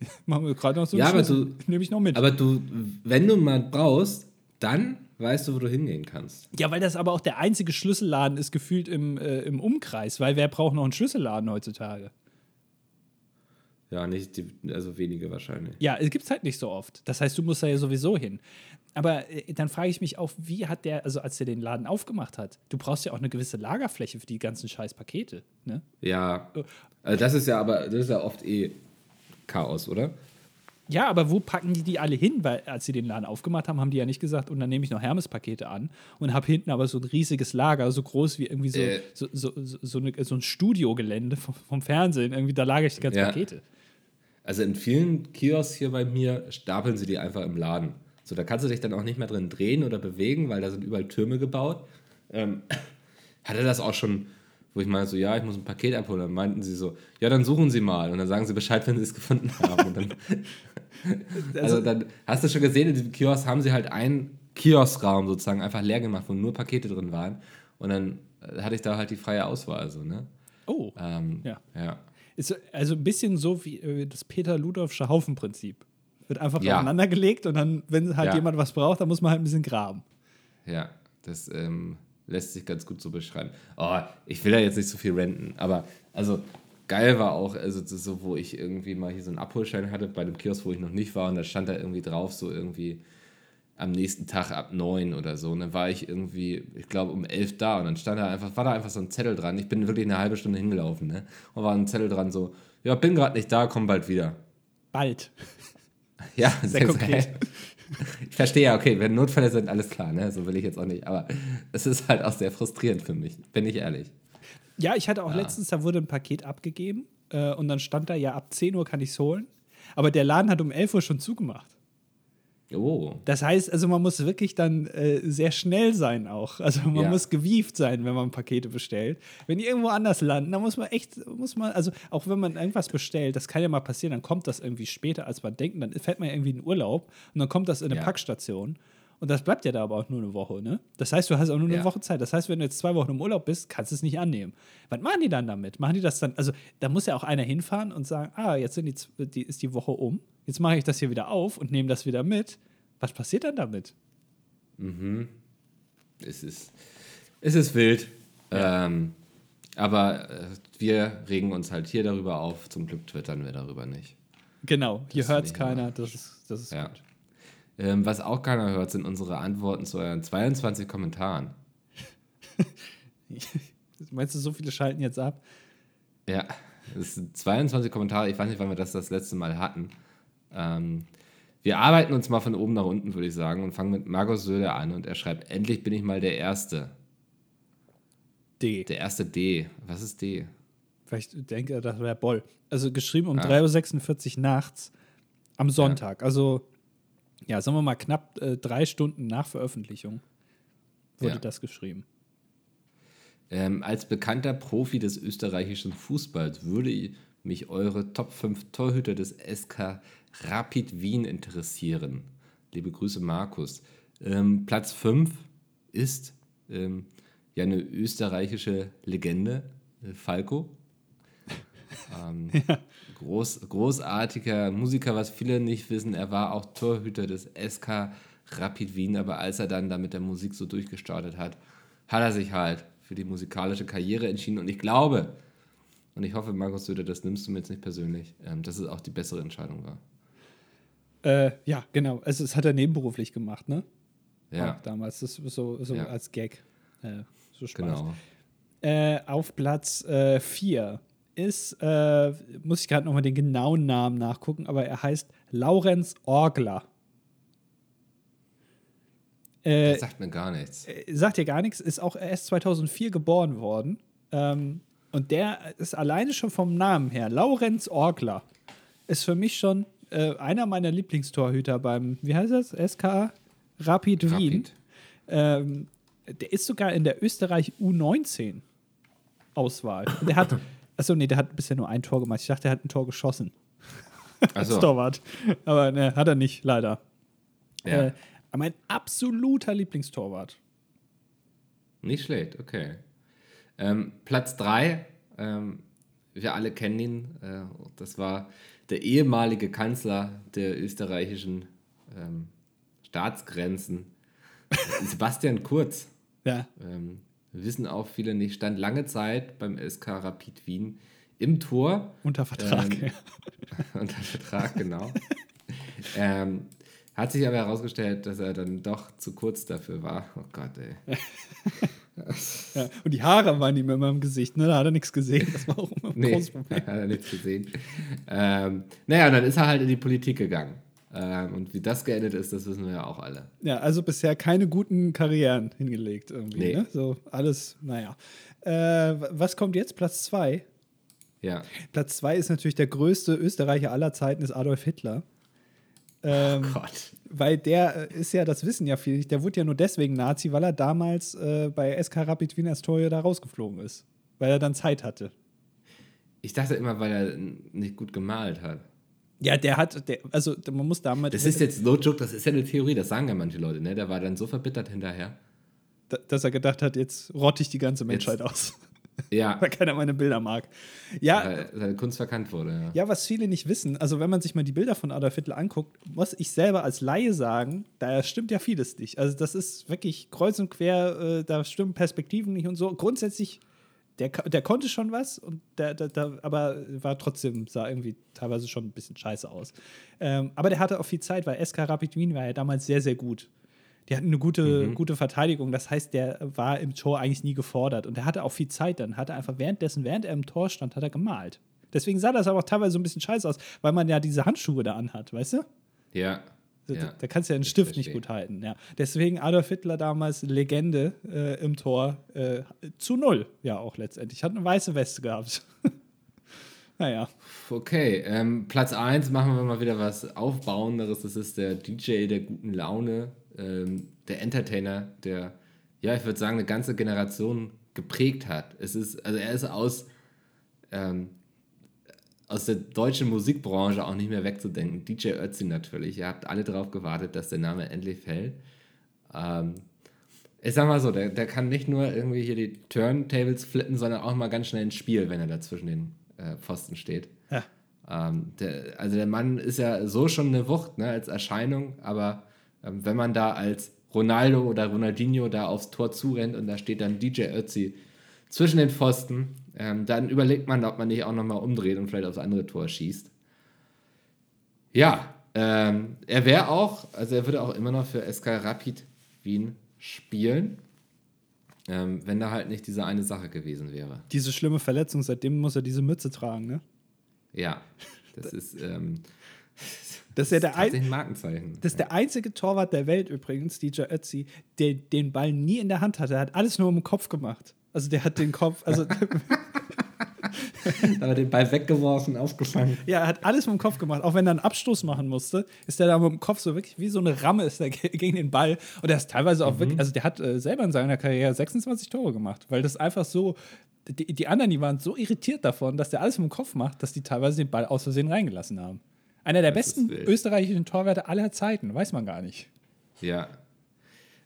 *laughs* Machen wir gerade noch so einen
Ja, aber
Schlüssel.
du-
Nehme ich noch mit.
Aber du, wenn du mal brauchst, dann weißt du, wo du hingehen kannst.
Ja, weil das aber auch der einzige Schlüsselladen ist, gefühlt im, äh, im Umkreis, weil wer braucht noch einen Schlüsselladen heutzutage?
Ja, nicht die, also wenige wahrscheinlich.
Ja, es gibt es halt nicht so oft. Das heißt, du musst da ja sowieso hin. Aber äh, dann frage ich mich auch, wie hat der, also als der den Laden aufgemacht hat, du brauchst ja auch eine gewisse Lagerfläche für die ganzen scheiß Pakete, ne?
Ja. Also das ist ja aber, das ist ja oft eh Chaos, oder?
Ja, aber wo packen die die alle hin? Weil als sie den Laden aufgemacht haben, haben die ja nicht gesagt, und dann nehme ich noch Hermes-Pakete an und habe hinten aber so ein riesiges Lager, so groß wie irgendwie so,
Äh.
so, so, so, so, eine, so ein Studiogelände vom, vom Fernsehen. Irgendwie, da lagere ich die ganzen
Ja.
Pakete.
Also in vielen Kiosks hier bei mir stapeln sie die einfach im Laden. So, da kannst du dich dann auch nicht mehr drin drehen oder bewegen, weil da sind überall Türme gebaut. Ähm, *laughs* hatte das auch schon, wo ich meinte so, ja, ich muss ein Paket abholen. Dann meinten sie so, ja, dann suchen Sie mal. Und dann sagen sie Bescheid, wenn sie es gefunden haben. Und dann, *laughs* also dann hast du schon gesehen, in diesem Kiosk haben sie halt einen Kioskraum sozusagen einfach leer gemacht, wo nur Pakete drin waren. Und dann hatte ich da halt die freie Auswahl. So, ne?
Oh,
Ähm,
Ja.
ja.
Ist also ein bisschen so wie äh, das Peter-Ludolfsche Haufenprinzip. Wird einfach
Ja.
aufeinander gelegt und dann, wenn halt
Ja.
jemand was braucht, dann muss man halt ein bisschen graben.
Ja, das ähm, lässt sich ganz gut so beschreiben. Oh, ich will da jetzt nicht so viel renten, aber also geil war auch, also so, wo ich irgendwie mal hier so einen Abholschein hatte bei dem Kiosk, wo ich noch nicht war und da stand da irgendwie drauf, so irgendwie am nächsten Tag ab neun oder so. Und dann war ich irgendwie, ich glaube, um elf da und dann stand da einfach, war da einfach so ein Zettel dran. Ich bin wirklich eine halbe Stunde hingelaufen, ne? Und war ein Zettel dran, so, ja, bin gerade nicht da, komm bald wieder.
Bald. *laughs*
Ja,
Sehr konkret.
Ich verstehe ja, okay, wenn Notfälle sind, alles klar, ne? So will ich jetzt auch nicht. Aber es ist halt auch sehr frustrierend für mich, bin ich ehrlich.
Ja, ich hatte auch letztens, da wurde ein Paket abgegeben äh, und dann stand da, ja, ab 10 Uhr kann ich es holen. Aber der Laden hat um 11 Uhr schon zugemacht.
Oh.
Das heißt, also man muss wirklich dann äh, sehr schnell sein auch. Also man
Ja.
muss gewieft sein, wenn man Pakete bestellt. Wenn die irgendwo anders landen, dann muss man echt, muss man, also auch wenn man irgendwas bestellt, das kann ja mal passieren, dann kommt das irgendwie später, als man denkt. Dann fährt man irgendwie in Urlaub und dann kommt das in eine
Ja.
Packstation. Und das bleibt ja da aber auch nur eine Woche, ne? Das heißt, du hast auch nur eine
Ja.
Woche Zeit. Das heißt, wenn du jetzt zwei Wochen im Urlaub bist, kannst du es nicht annehmen. Was machen die dann damit? Machen die das dann, also da muss ja auch einer hinfahren und sagen, ah, jetzt die, die, ist die Woche um, jetzt mache ich das hier wieder auf und nehme das wieder mit. Was passiert dann damit?
Es ist, es ist wild. Ähm, aber äh, wir regen uns halt hier darüber auf. Zum Glück twittern wir darüber nicht.
Genau, hier hört es keiner, das ist, das ist
Ja.
gut.
Ähm, was auch keiner hört, sind unsere Antworten zu euren 22 Kommentaren. *laughs*
Meinst du, so viele schalten jetzt ab?
Ja, es sind 22 Kommentare. Ich weiß nicht, wann wir das das letzte Mal hatten. Ähm, wir arbeiten uns mal von oben nach unten, würde ich sagen, und fangen mit Markus Söder an. Und er schreibt: Endlich bin ich mal der Erste.
D.
Der erste D. Was ist D?
Weil ich denke, das wäre Boll. Also geschrieben um
Ah.
3.46 Uhr nachts am Sonntag. Also, ja, sagen wir mal knapp äh, drei Stunden nach Veröffentlichung wurde
Ja.
das geschrieben.
Ähm, als bekannter Profi des österreichischen Fußballs würde mich eure Top 5 Torhüter des SK Rapid Wien interessieren. Liebe Grüße, Markus. Ähm, Platz 5 ist ähm, ja eine österreichische Legende, äh, Falco. Ähm, *laughs* groß, großartiger Musiker, was viele nicht wissen. Er war auch Torhüter des SK Rapid Wien, aber als er dann da mit der Musik so durchgestartet hat, hat er sich halt für die musikalische Karriere entschieden. Und ich glaube, und ich hoffe, Markus Söder, das nimmst du mir jetzt nicht persönlich, ähm, dass es auch die bessere Entscheidung war.
Äh, ja, genau. Also, das hat er nebenberuflich gemacht, ne?
Ja,
Auch damals. Das ist so, so
Ja.
als Gag. Äh, so Spaß.
genau.
Äh, auf Platz 4 ist, äh, muss ich gerade nochmal den genauen Namen nachgucken, aber er heißt Laurenz Orgler. Äh,
Das sagt mir gar nichts.
äh, sagt dir gar nichts, ist auch erst 2004 geboren worden. Ähm, und der ist alleine schon vom Namen her, Laurenz Orgler, ist für mich schon äh, einer meiner Lieblingstorhüter beim, wie heißt das, SK Rapid Wien.
Rapid.
Ähm, der ist sogar in der Österreich U19 Auswahl. Der hat, *laughs* achso, nee, der hat bisher nur ein Tor gemacht. Ich dachte, er hat ein Tor geschossen als Torwart. Aber ne, hat er nicht, leider.
ja,
Äh, aber mein absoluter Lieblingstorwart.
nicht schlecht, okay. Ähm, Platz 3, ähm, wir alle kennen ihn, äh, das war der ehemalige Kanzler der österreichischen ähm, Staatsgrenzen, *laughs* Sebastian Kurz,
Ja.
ähm, wissen auch viele nicht, stand lange Zeit beim SK Rapid Wien im Tor.
Unter Vertrag.
Ähm, *laughs* unter Vertrag, genau. *laughs* ähm, hat sich aber herausgestellt, dass er dann doch zu kurz dafür war. Oh Gott, ey. *laughs*
ja. Und die Haare waren ihm immer im Gesicht, ne? Da hat er nichts gesehen. Das war auch immer ein
Nee,
großes Problem.
hat er nichts gesehen. ähm, naja, und dann ist er halt in die Politik gegangen. Ähm, und wie das geendet ist, das wissen wir ja auch alle.
Ja, also bisher keine guten Karrieren hingelegt irgendwie.
Nee.
Ne? So alles, naja. Äh, was kommt jetzt? Platz zwei.
Ja.
Platz zwei ist natürlich der größte Österreicher aller Zeiten, ist Adolf Hitler. Ähm,
Oh Gott.
Weil der äh, ist ja, das wissen ja viele, nicht, der wurde ja nur deswegen Nazi, weil er damals äh, bei SK Rapid Wien Astoria da rausgeflogen ist. Weil er dann Zeit hatte.
Ich dachte immer, weil er nicht gut gemalt hat.
Ja, der hat, der, also man muss damit.
Das ist jetzt no joke, das ist ja eine Theorie, das sagen ja manche Leute, ne? Der war dann so verbittert hinterher.
da- dass er gedacht hat, jetzt rotte ich die ganze Menschheit aus.
Ja, *laughs*
weil keiner meine Bilder mag. Ja,
weil seine Kunst verkannt wurde, ja.
Ja, was viele nicht wissen, also wenn man sich mal die Bilder von Adolf Hitler anguckt, muss ich selber als Laie sagen, da stimmt ja vieles nicht. Also das ist wirklich kreuz und quer, äh, da stimmen Perspektiven nicht und so. Grundsätzlich, der, der konnte schon was, und der, der, der, aber war trotzdem, sah irgendwie teilweise schon ein bisschen scheiße aus. Ähm, aber der hatte auch viel Zeit, weil SK Rapid Wien war ja damals sehr, sehr gut. Die hatten eine gute, gute Verteidigung. Das heißt, der war im Tor eigentlich nie gefordert. Und der hatte auch viel Zeit dann. Hat er einfach währenddessen, während er im Tor stand, hat er gemalt. Deswegen sah das aber auch teilweise so ein bisschen scheiße aus, weil man ja diese Handschuhe da anhat, weißt du?
Ja.
Da,
ja.
da kannst du ja einen Stift nicht gut halten. Ja. Deswegen Adolf Hitler damals Legende äh, im Tor. Äh, zu null, ja, auch letztendlich. Hat eine weiße Weste gehabt. *laughs* naja.
Okay, ähm, Platz 1 machen wir mal wieder was Aufbauenderes. Das ist der DJ der guten Laune, ähm, der Entertainer, der, ja, ich würde sagen, eine ganze Generation geprägt hat. Es ist, also er ist aus, ähm, aus der deutschen Musikbranche auch nicht mehr wegzudenken. DJ Ötzi natürlich. Ihr habt alle darauf gewartet, dass der Name endlich fällt. Ähm, ich sag mal so, der, der kann nicht nur irgendwie hier die Turntables flippen, sondern auch mal ganz schnell ins Spiel, wenn er da zwischen den äh, Pfosten steht.
Ja.
Ähm, der, also der Mann ist ja so schon eine Wucht ne, als Erscheinung, aber ähm, wenn man da als Ronaldo oder Ronaldinho da aufs Tor zurennt und da steht dann DJ Ötzi zwischen den Pfosten, ähm, dann überlegt man, ob man nicht auch nochmal umdreht und vielleicht aufs andere Tor schießt. Ja, ähm, er wäre auch, also er würde auch immer noch für SK Rapid Wien spielen, ähm, wenn da halt nicht diese eine Sache gewesen wäre.
Diese schlimme Verletzung, seitdem muss er diese Mütze tragen, ne?
Ja, das ist, ähm,
Das ist ja der, ein,
Markenzeichen.
das ist der einzige Torwart der Welt übrigens, DJ Ötzi, der den Ball nie in der Hand hatte. Er hat alles nur im Kopf gemacht. Also der hat den Kopf, also *laughs*
Aber den Ball weggeworfen, aufgefangen.
ja, er hat alles mit dem Kopf gemacht. Auch wenn er einen Abstoß machen musste, ist der da mit dem Kopf so wirklich wie so eine Ramme ist er ge- gegen den Ball. Und er ist teilweise auch wirklich, also der hat äh, selber in seiner Karriere 26 Tore gemacht, weil das einfach so, die, die anderen, die waren so irritiert davon, dass der alles mit dem Kopf macht, dass die teilweise den Ball aus Versehen reingelassen haben. Einer der
Das
besten österreichischen Torwärter aller Zeiten, weiß man gar nicht.
Ja.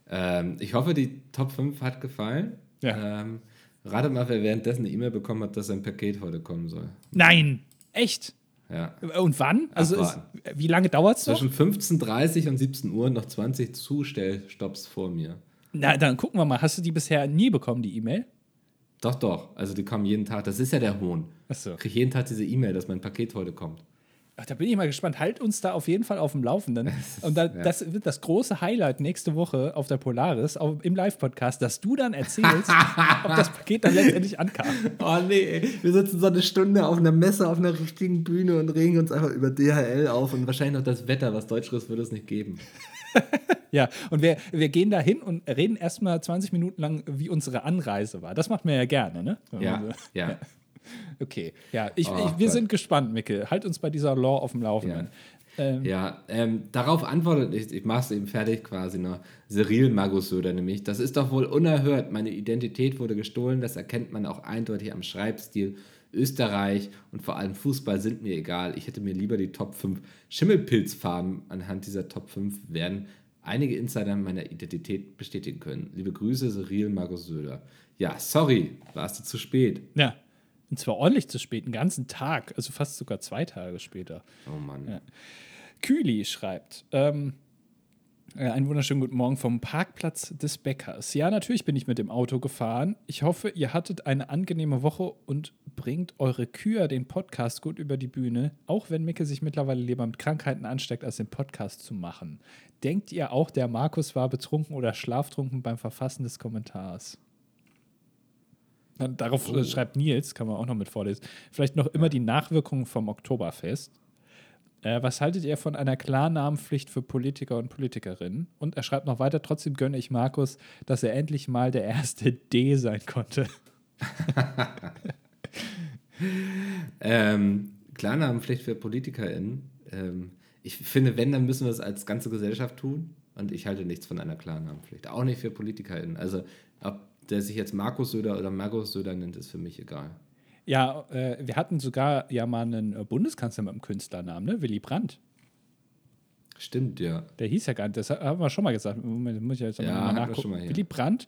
Ähm, ich hoffe, die Top 5 hat gefallen.
Ja.
Ähm, rate mal, wer währenddessen eine E-Mail bekommen hat, dass sein Paket heute kommen soll.
Nein, echt?
Ja.
Und wann? Also ist, wie lange dauert es noch?
Zwischen 15.30 und 17 Uhr noch 20 Zustellstopps vor mir.
Na, dann gucken wir mal. Hast du die bisher nie bekommen, die E-Mail?
Doch, doch. Also die kommen jeden Tag. Das ist ja der Hohn.
Achso.
Ich kriege jeden Tag diese E-Mail, dass mein Paket heute kommt.
Ach, da bin ich mal gespannt. Halt uns da auf jeden Fall auf dem Laufenden. *laughs* Und da, das wird das große Highlight nächste Woche auf der Polaris, auf, im Live-Podcast, dass du dann erzählst, *laughs* ob das Paket dann letztendlich ankam.
Oh nee, wir sitzen so eine Stunde auf einer Messe, auf einer richtigen Bühne und regen uns einfach über DHL auf und wahrscheinlich noch das Wetter, was Deutscheres würde es nicht geben. *laughs*
Ja, und wir, wir gehen da hin und reden erstmal 20 Minuten lang, wie unsere Anreise war. Das macht man ja gerne, ne? Wenn
Ja,
so-
ja.
Okay, ja, ich,
Oh
ich, wir
Gott.
sind gespannt, Mickel. Halt uns bei dieser Law auf dem Laufenden. Ähm,
Ja, ähm, darauf antwortet, ich, ich mache es eben fertig quasi noch, Cyril Magusöder nämlich. Das ist doch wohl unerhört. Meine Identität wurde gestohlen, das erkennt man auch eindeutig am Schreibstil. Österreich und vor allem Fußball sind mir egal. Ich hätte mir lieber die Top 5 Schimmelpilzfarben anhand dieser Top 5 werden einige Insider meiner Identität bestätigen können. Liebe Grüße, Cyril Magusöder. Ja, sorry, warst du zu spät.
ja. Und zwar ordentlich zu spät, einen ganzen Tag, also fast sogar zwei Tage später.
Oh Mann.
Kühli schreibt, ähm, Äh, einen wunderschönen guten Morgen vom Parkplatz des Bäckers. Ja, natürlich bin ich mit dem Auto gefahren. Ich hoffe, ihr hattet eine angenehme Woche und bringt eure Kühe den Podcast gut über die Bühne, auch wenn Micke sich mittlerweile lieber mit Krankheiten ansteckt, als den Podcast zu machen. Denkt ihr auch, der Markus war betrunken oder schlaftrunken beim Verfassen des Kommentars? Und darauf oh. schreibt Nils, kann man auch noch mit vorlesen. Vielleicht noch immer die Nachwirkungen vom Oktoberfest. Äh, was haltet ihr von einer Klarnamenpflicht für Politiker und Politikerinnen? Und er schreibt noch weiter, trotzdem gönne ich Markus, dass er endlich mal der erste *laughs* D sein konnte. *laughs*
ähm, Klarnamenpflicht für PolitikerInnen. Ähm, ich finde, wenn, dann müssen wir es als ganze Gesellschaft tun. Und ich halte nichts von einer Klarnamenpflicht. Auch nicht für PolitikerInnen. Also, ob der sich jetzt Markus Söder oder Markus Söder nennt, ist für mich egal.
Ja, äh, wir hatten sogar ja mal einen äh, Bundeskanzler mit einem Künstlernamen, ne? Willy Brandt.
Stimmt, ja.
Der hieß ja gar nicht, das haben wir schon mal gesagt. Moment, muss ich jetzt ja, mal nachgucken. Mal Willy Brandt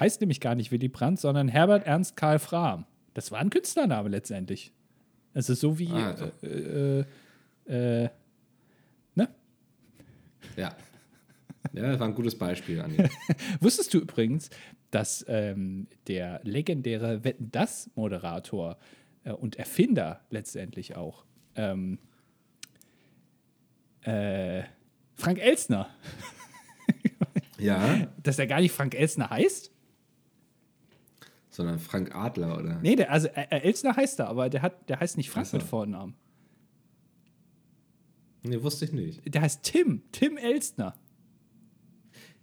heißt nämlich gar nicht Willy Brandt, sondern Herbert Ernst Karl Frahm. Das war ein Künstlername letztendlich. Es ist so wie. Ah, also. äh, äh, ne?
Ja. Ja, das war ein gutes Beispiel. *laughs*
Wusstest du übrigens, dass ähm, der legendäre Wetten das Moderator äh, und Erfinder letztendlich auch ähm, äh, Frank Elsner. *laughs*
ja.
Dass er gar nicht Frank Elsner heißt?
Sondern Frank Adler, oder?
Nee, der, also äh, Elsner heißt er, aber der, hat, der heißt nicht Frank so. mit Vornamen.
Nee, wusste ich nicht.
Der heißt Tim, Tim Elstner.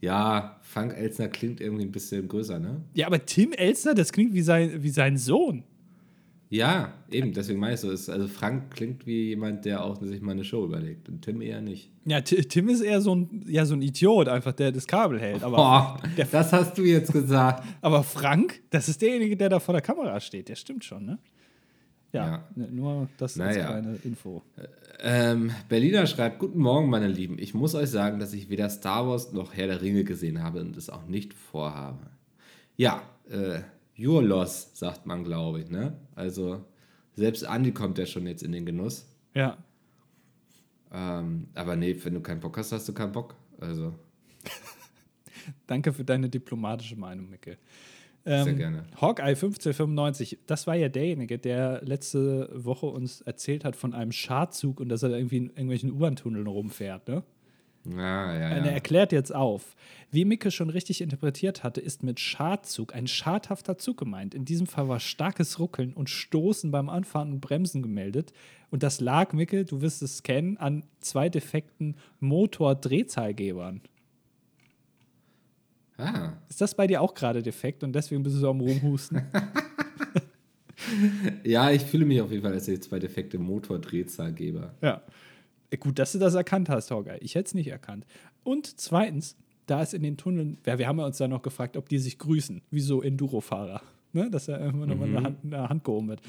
Ja, Frank Elsner klingt irgendwie ein bisschen größer, ne?
Ja, aber Tim Elsner, das klingt wie sein, wie sein Sohn.
Ja, eben, deswegen meine ich so. also Frank klingt wie jemand, der auch sich mal eine Show überlegt. Und Tim eher nicht.
Ja, Tim ist eher so ein, ja, so ein Idiot, einfach, der das Kabel hält. Aber
Boah, das hast du jetzt gesagt.
aber Frank, das ist derjenige, der da vor der Kamera steht. Der stimmt schon, ne? Ja, ja. Ne, nur das naja. als kleine Info.
Ähm, Berliner schreibt: Guten Morgen, meine Lieben. Ich muss euch sagen, dass ich weder Star Wars noch Herr der Ringe gesehen habe und es auch nicht vorhabe. Ja, äh, your loss, sagt man, glaube ich. Ne? Also, selbst Andi kommt ja schon jetzt in den Genuss.
Ja.
Ähm, aber nee, wenn du keinen Bock hast, hast du keinen Bock. Also. *laughs*
Danke für deine diplomatische Meinung, Micke.
Ähm, Sehr gerne.
Hawkeye 1595, das war ja derjenige, der letzte Woche uns erzählt hat von einem Schadzug und dass er irgendwie in irgendwelchen U-Bahn-Tunneln rumfährt, ne?
Ah, ja, ja.
Er erklärt jetzt auf. Wie Micke schon richtig interpretiert hatte, ist mit Schadzug ein schadhafter Zug gemeint. In diesem Fall war starkes Ruckeln und Stoßen beim Anfahren und Bremsen gemeldet. Und das lag, Micke, du wirst es kennen, an zwei defekten Motordrehzahlgebern.
Ah.
Ist das bei dir auch gerade defekt und deswegen bist du so am Rumhusten? *laughs* *laughs*
ja, ich fühle mich auf jeden Fall als jetzt zwei defekte Motordrehzahlgeber.
Ja. Gut, dass du das erkannt hast, Horgei. Ich hätte es nicht erkannt. Und zweitens, da ist in den Tunneln, ja, wir haben uns da noch gefragt, ob die sich grüßen, wie so Enduro-Fahrer. Ne? Dass da immer mhm. nochmal eine Hand, eine Hand gehoben wird.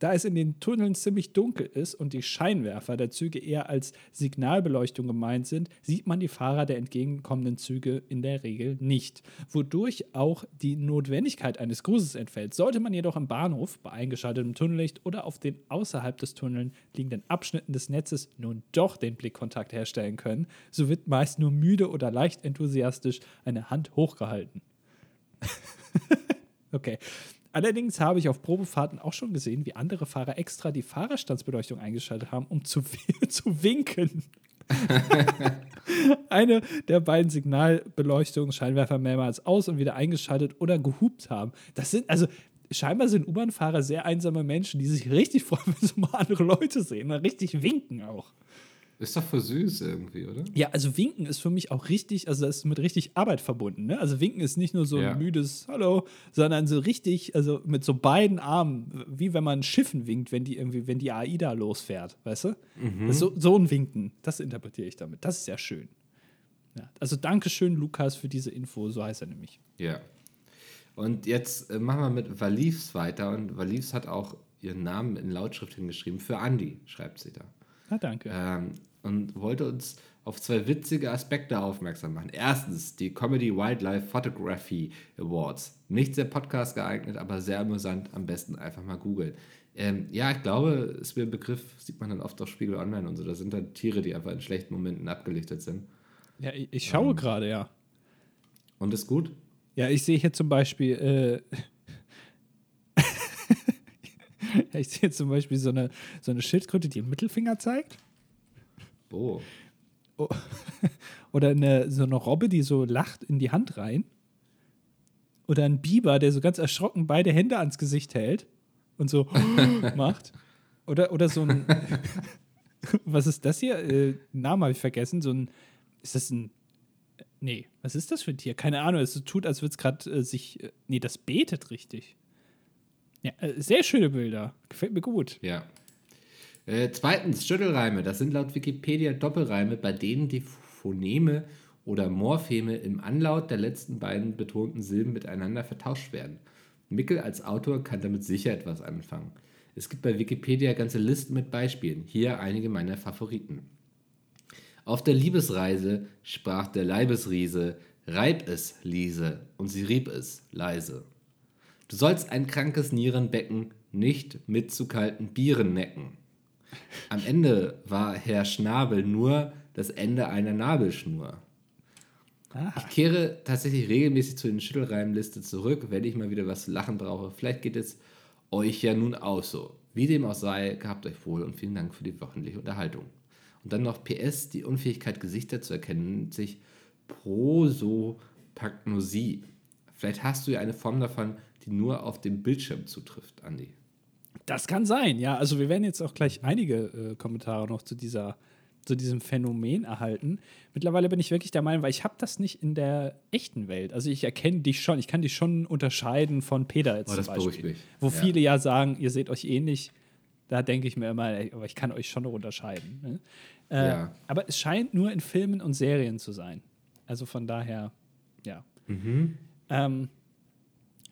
Da es in den Tunneln ziemlich dunkel ist und die Scheinwerfer der Züge eher als Signalbeleuchtung gemeint sind, sieht man die Fahrer der entgegenkommenden Züge in der Regel nicht, wodurch auch die Notwendigkeit eines Grußes entfällt. Sollte man jedoch im Bahnhof bei eingeschaltetem Tunnellicht oder auf den außerhalb des Tunnels liegenden Abschnitten des Netzes nun doch den Blickkontakt herstellen können, so wird meist nur müde oder leicht enthusiastisch eine Hand hochgehalten. *laughs* okay. Allerdings habe ich auf Probefahrten auch schon gesehen, wie andere Fahrer extra die Fahrerstandsbeleuchtung eingeschaltet haben, um zu, *laughs* zu winken. *laughs* Eine der beiden Signalbeleuchtungsscheinwerfer mehrmals aus und wieder eingeschaltet oder gehupt haben. Das sind, also scheinbar sind U-Bahn-Fahrer sehr einsame Menschen, die sich richtig freuen, *laughs* wenn sie mal andere Leute sehen, richtig winken auch.
Ist doch für süß irgendwie, oder?
Ja, also Winken ist für mich auch richtig, also das ist mit richtig Arbeit verbunden. Ne? Also Winken ist nicht nur so ja. ein müdes Hallo, sondern so richtig, also mit so beiden Armen, wie wenn man Schiffen winkt, wenn die irgendwie, wenn die AIDA losfährt, weißt du? Mhm. So, so ein Winken, das interpretiere ich damit. Das ist ja schön. Ja. Also Dankeschön, Lukas, für diese Info, so heißt er nämlich.
Ja. Und jetzt äh, machen wir mit Valivs weiter und Valivs hat auch ihren Namen in Lautschrift hingeschrieben. Für Andi, schreibt sie da.
Na, danke.
Ähm, und wollte uns auf zwei witzige Aspekte aufmerksam machen. Erstens die Comedy Wildlife Photography Awards. Nicht sehr Podcast geeignet, aber sehr amüsant. Am besten einfach mal googeln. Ähm, ja, ich glaube, ist mir ein Begriff, sieht man dann oft auf Spiegel Online und so. Da sind dann Tiere, die einfach in schlechten Momenten abgelichtet sind.
Ja, ich, ich schaue
Ähm.
gerade, ja.
Und ist gut?
Ja, ich sehe hier zum Beispiel, äh, *laughs* ich sehe zum Beispiel so eine, so eine Schildkröte, die den Mittelfinger zeigt.
Oh. *laughs*
Oder eine, so eine Robbe, die so lacht in die Hand rein. Oder ein Biber, der so ganz erschrocken beide Hände ans Gesicht hält und so *laughs* macht. Oder, oder so ein. *laughs* was ist das hier? Äh, Namen habe ich vergessen. So ein. Ist das ein. Nee, was ist das für ein Tier? Keine Ahnung. Es tut, als würde es gerade äh, sich. Äh, nee, das betet richtig. Ja, äh, sehr schöne Bilder. Gefällt mir gut.
Ja. Äh, zweitens, Schüttelreime. Das sind laut Wikipedia Doppelreime, bei denen die Phoneme oder Morpheme im Anlaut der letzten beiden betonten Silben miteinander vertauscht werden. Mickel als Autor kann damit sicher etwas anfangen. Es gibt bei Wikipedia ganze Listen mit Beispielen. Hier einige meiner Favoriten. Auf der Liebesreise sprach der Leibesriese, reib es, Liese, und sie rieb es, leise. Du sollst ein krankes Nierenbecken nicht mit zu kalten Bieren necken. Am Ende war Herr Schnabel nur das Ende einer Nabelschnur.
Ah,
Ich kehre tatsächlich regelmäßig zu den Schüttelreimenliste zurück, wenn ich mal wieder was zu lachen brauche. Vielleicht geht es euch ja nun auch so. Wie dem auch sei, gehabt euch wohl und vielen Dank für die wöchentliche Unterhaltung. Und dann noch PS, die Unfähigkeit, Gesichter zu erkennen, nennt sich Prosopagnosie. Vielleicht hast du ja eine Form davon, die nur auf dem Bildschirm zutrifft, Andi.
Das kann sein, ja. Also wir werden jetzt auch gleich einige äh, Kommentare noch zu dieser zu diesem Phänomen erhalten. Mittlerweile bin ich wirklich der Meinung, weil ich habe das nicht in der echten Welt. Also ich erkenne dich schon, ich kann dich schon unterscheiden von Peter jetzt
Oh,
zum Beispiel. Wo
Ja.
viele ja sagen, ihr seht euch ähnlich. Da denke ich mir immer, aber ich kann euch schon noch unterscheiden. Ne? Äh,
Ja.
Aber es scheint nur in Filmen und Serien zu sein. Also von daher, ja. Ähm,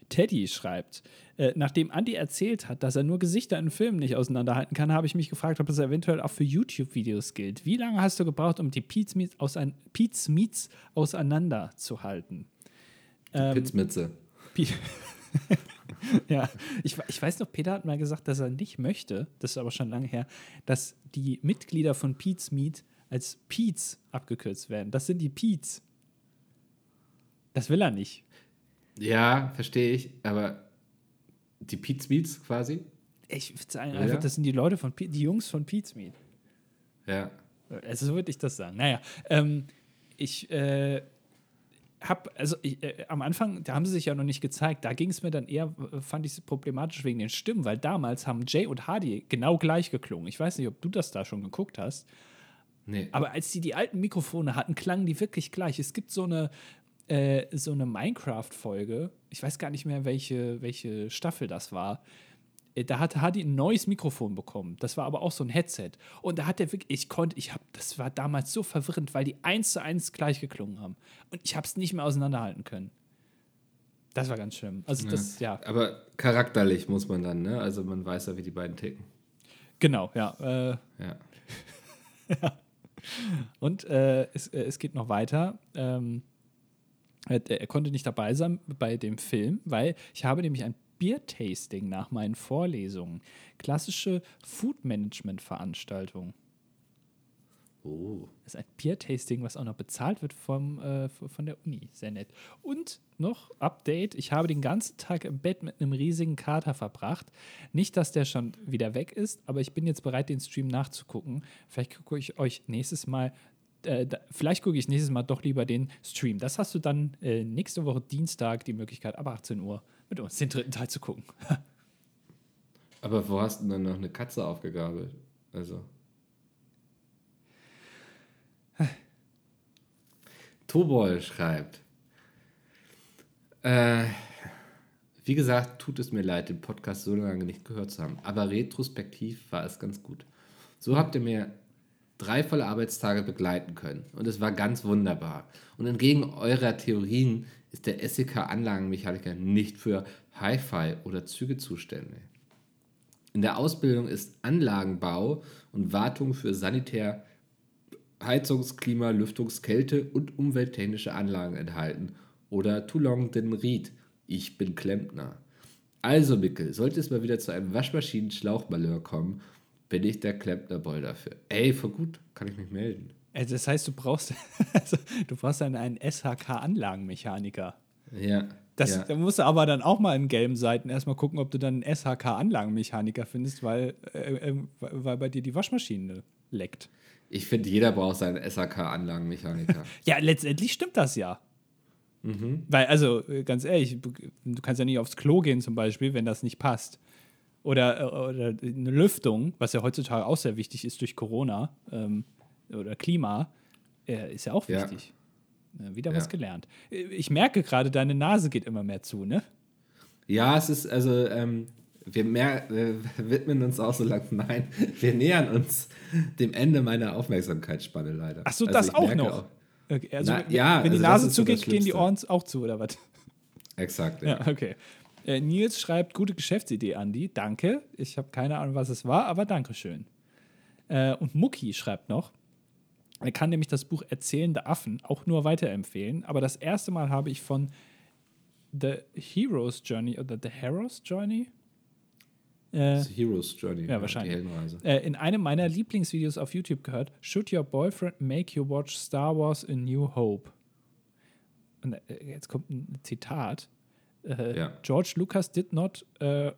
Teddy schreibt, äh, nachdem Andy erzählt hat, dass er nur Gesichter in Filmen nicht auseinanderhalten kann, habe ich mich gefragt, ob das eventuell auch für YouTube-Videos gilt. Wie lange hast du gebraucht, um die Pete's Meets, ausein Pete's Meets auseinanderzuhalten? Ähm. Pi- *laughs* ja, ich, ich weiß noch, Peter hat mal gesagt, dass er nicht möchte, das ist aber schon lange her, dass die Mitglieder von Pete's Meet als Pete's abgekürzt werden. Das sind die Pete's. Das will er nicht.
Ja, verstehe ich, aber die Pete's Meets quasi?
Ich würde sagen,
Ja.
einfach, das sind die Leute von Pe- die Jungs von Pete's Meet.
Ja.
Also so würde ich das sagen. Naja, ähm, ich äh, habe, also ich, äh, am Anfang, da haben sie sich ja noch nicht gezeigt, da ging es mir dann eher, fand ich es problematisch wegen den Stimmen, weil damals haben Jay und Hardy genau gleich geklungen. Ich weiß nicht, ob du das da schon geguckt hast,
Nee.
aber als die die alten Mikrofone hatten, klangen die wirklich gleich. Es gibt so eine, äh, so eine Minecraft-Folge, ich weiß gar nicht mehr, welche, welche Staffel das war. Äh, Da hatte Hardy ein neues Mikrofon bekommen. Das war aber auch so ein Headset. Und da hat er wirklich, ich konnte, ich habe, das war damals so verwirrend, weil die eins zu eins gleich geklungen haben. Und ich habe es nicht mehr auseinanderhalten können. Das war ganz schlimm. Also das, ja,
Aber charakterlich muss man dann, ne? Also man weiß ja, wie die beiden ticken.
genau, ja. Äh,
Ja. *laughs*
Und äh, es, äh, es geht noch weiter. Ähm, er, er konnte nicht dabei sein bei dem Film, weil ich habe nämlich ein Biertasting nach meinen Vorlesungen. Klassische Food-Management-Veranstaltung.
Oh.
Das ist ein Biertasting, was auch noch bezahlt wird vom, äh, von der Uni. Sehr nett. Und noch Update: Ich habe den ganzen Tag im Bett mit einem riesigen Kater verbracht. Nicht, dass der schon wieder weg ist, aber ich bin jetzt bereit, den Stream nachzugucken. Vielleicht gucke ich euch nächstes Mal. Äh, da, vielleicht gucke ich nächstes Mal doch lieber den Stream. Das hast du dann äh, nächste Woche Dienstag die Möglichkeit, ab 18 Uhr mit uns den dritten Teil zu gucken. *laughs*
Aber wo hast du denn dann noch eine Katze aufgegabelt? Also. Tobol schreibt. Äh, wie gesagt, tut es mir leid, den Podcast so lange nicht gehört zu haben. Aber retrospektiv war es ganz gut. So habt ihr mir drei volle Arbeitstage begleiten können. Und es war ganz wunderbar. Und entgegen eurer Theorien ist der SEK-Anlagenmechaniker nicht für Hi-Fi oder Züge zuständig. In der Ausbildung ist Anlagenbau und Wartung für Sanitär, Heizungs-, Klima-, Lüftungs-, Kälte- und umwelttechnische Anlagen enthalten. Oder Toulon den Ried. Ich bin Klempner. Also, Mickel, sollte es mal wieder zu einem Waschmaschinen-Schlauchmalheur kommen, bin ich der Klempnerboy dafür. Ey, voll gut, kann ich mich melden.
Also das heißt, du brauchst, *laughs* also du brauchst dann einen SHK-Anlagenmechaniker.
Ja.
Das,
ja.
Da musst du aber dann auch mal in gelben Seiten erstmal gucken, ob du dann einen SHK-Anlagenmechaniker findest, weil, äh, äh, weil bei dir die Waschmaschine leckt.
Ich finde, jeder braucht seinen SAK-Anlagenmechaniker. *laughs*
ja, letztendlich stimmt das ja. Mhm. Weil, also, äh, ganz ehrlich, du kannst ja nicht aufs Klo gehen zum Beispiel, wenn das nicht passt. Oder, äh, oder eine Lüftung, was ja heutzutage auch sehr wichtig ist durch Corona ähm, oder Klima, äh, ist ja auch wichtig. Ja. Wieder was gelernt. Ich merke gerade, deine Nase geht immer mehr zu, ne?
Ja, es ist also, ähm, wir, mehr, wir widmen uns auch so langsam, *laughs* nein, wir nähern uns dem Ende meiner Aufmerksamkeitsspanne leider.
Ach so,
also
das auch noch? Auch, okay, also,
Na, ja,
wenn die also Nase zugeht, gehen die Ohren auch zu, oder was?
Exakt, ja.
ja okay. Äh, Nils schreibt, gute Geschäftsidee, Andi. Danke. Ich habe keine Ahnung, was es war, aber Dankeschön. Äh, und Mucki schreibt noch, er kann nämlich das Buch Erzählende Affen auch nur weiterempfehlen, aber das erste Mal habe ich von The Hero's Journey oder The Hero's Journey
äh, Hero's Journey.
Ja, wahrscheinlich. Äh, in einem meiner Lieblingsvideos auf YouTube gehört: Should your boyfriend make you watch Star Wars A New Hope? Und äh, jetzt kommt ein Zitat. Äh, ja. George Lucas did not uh,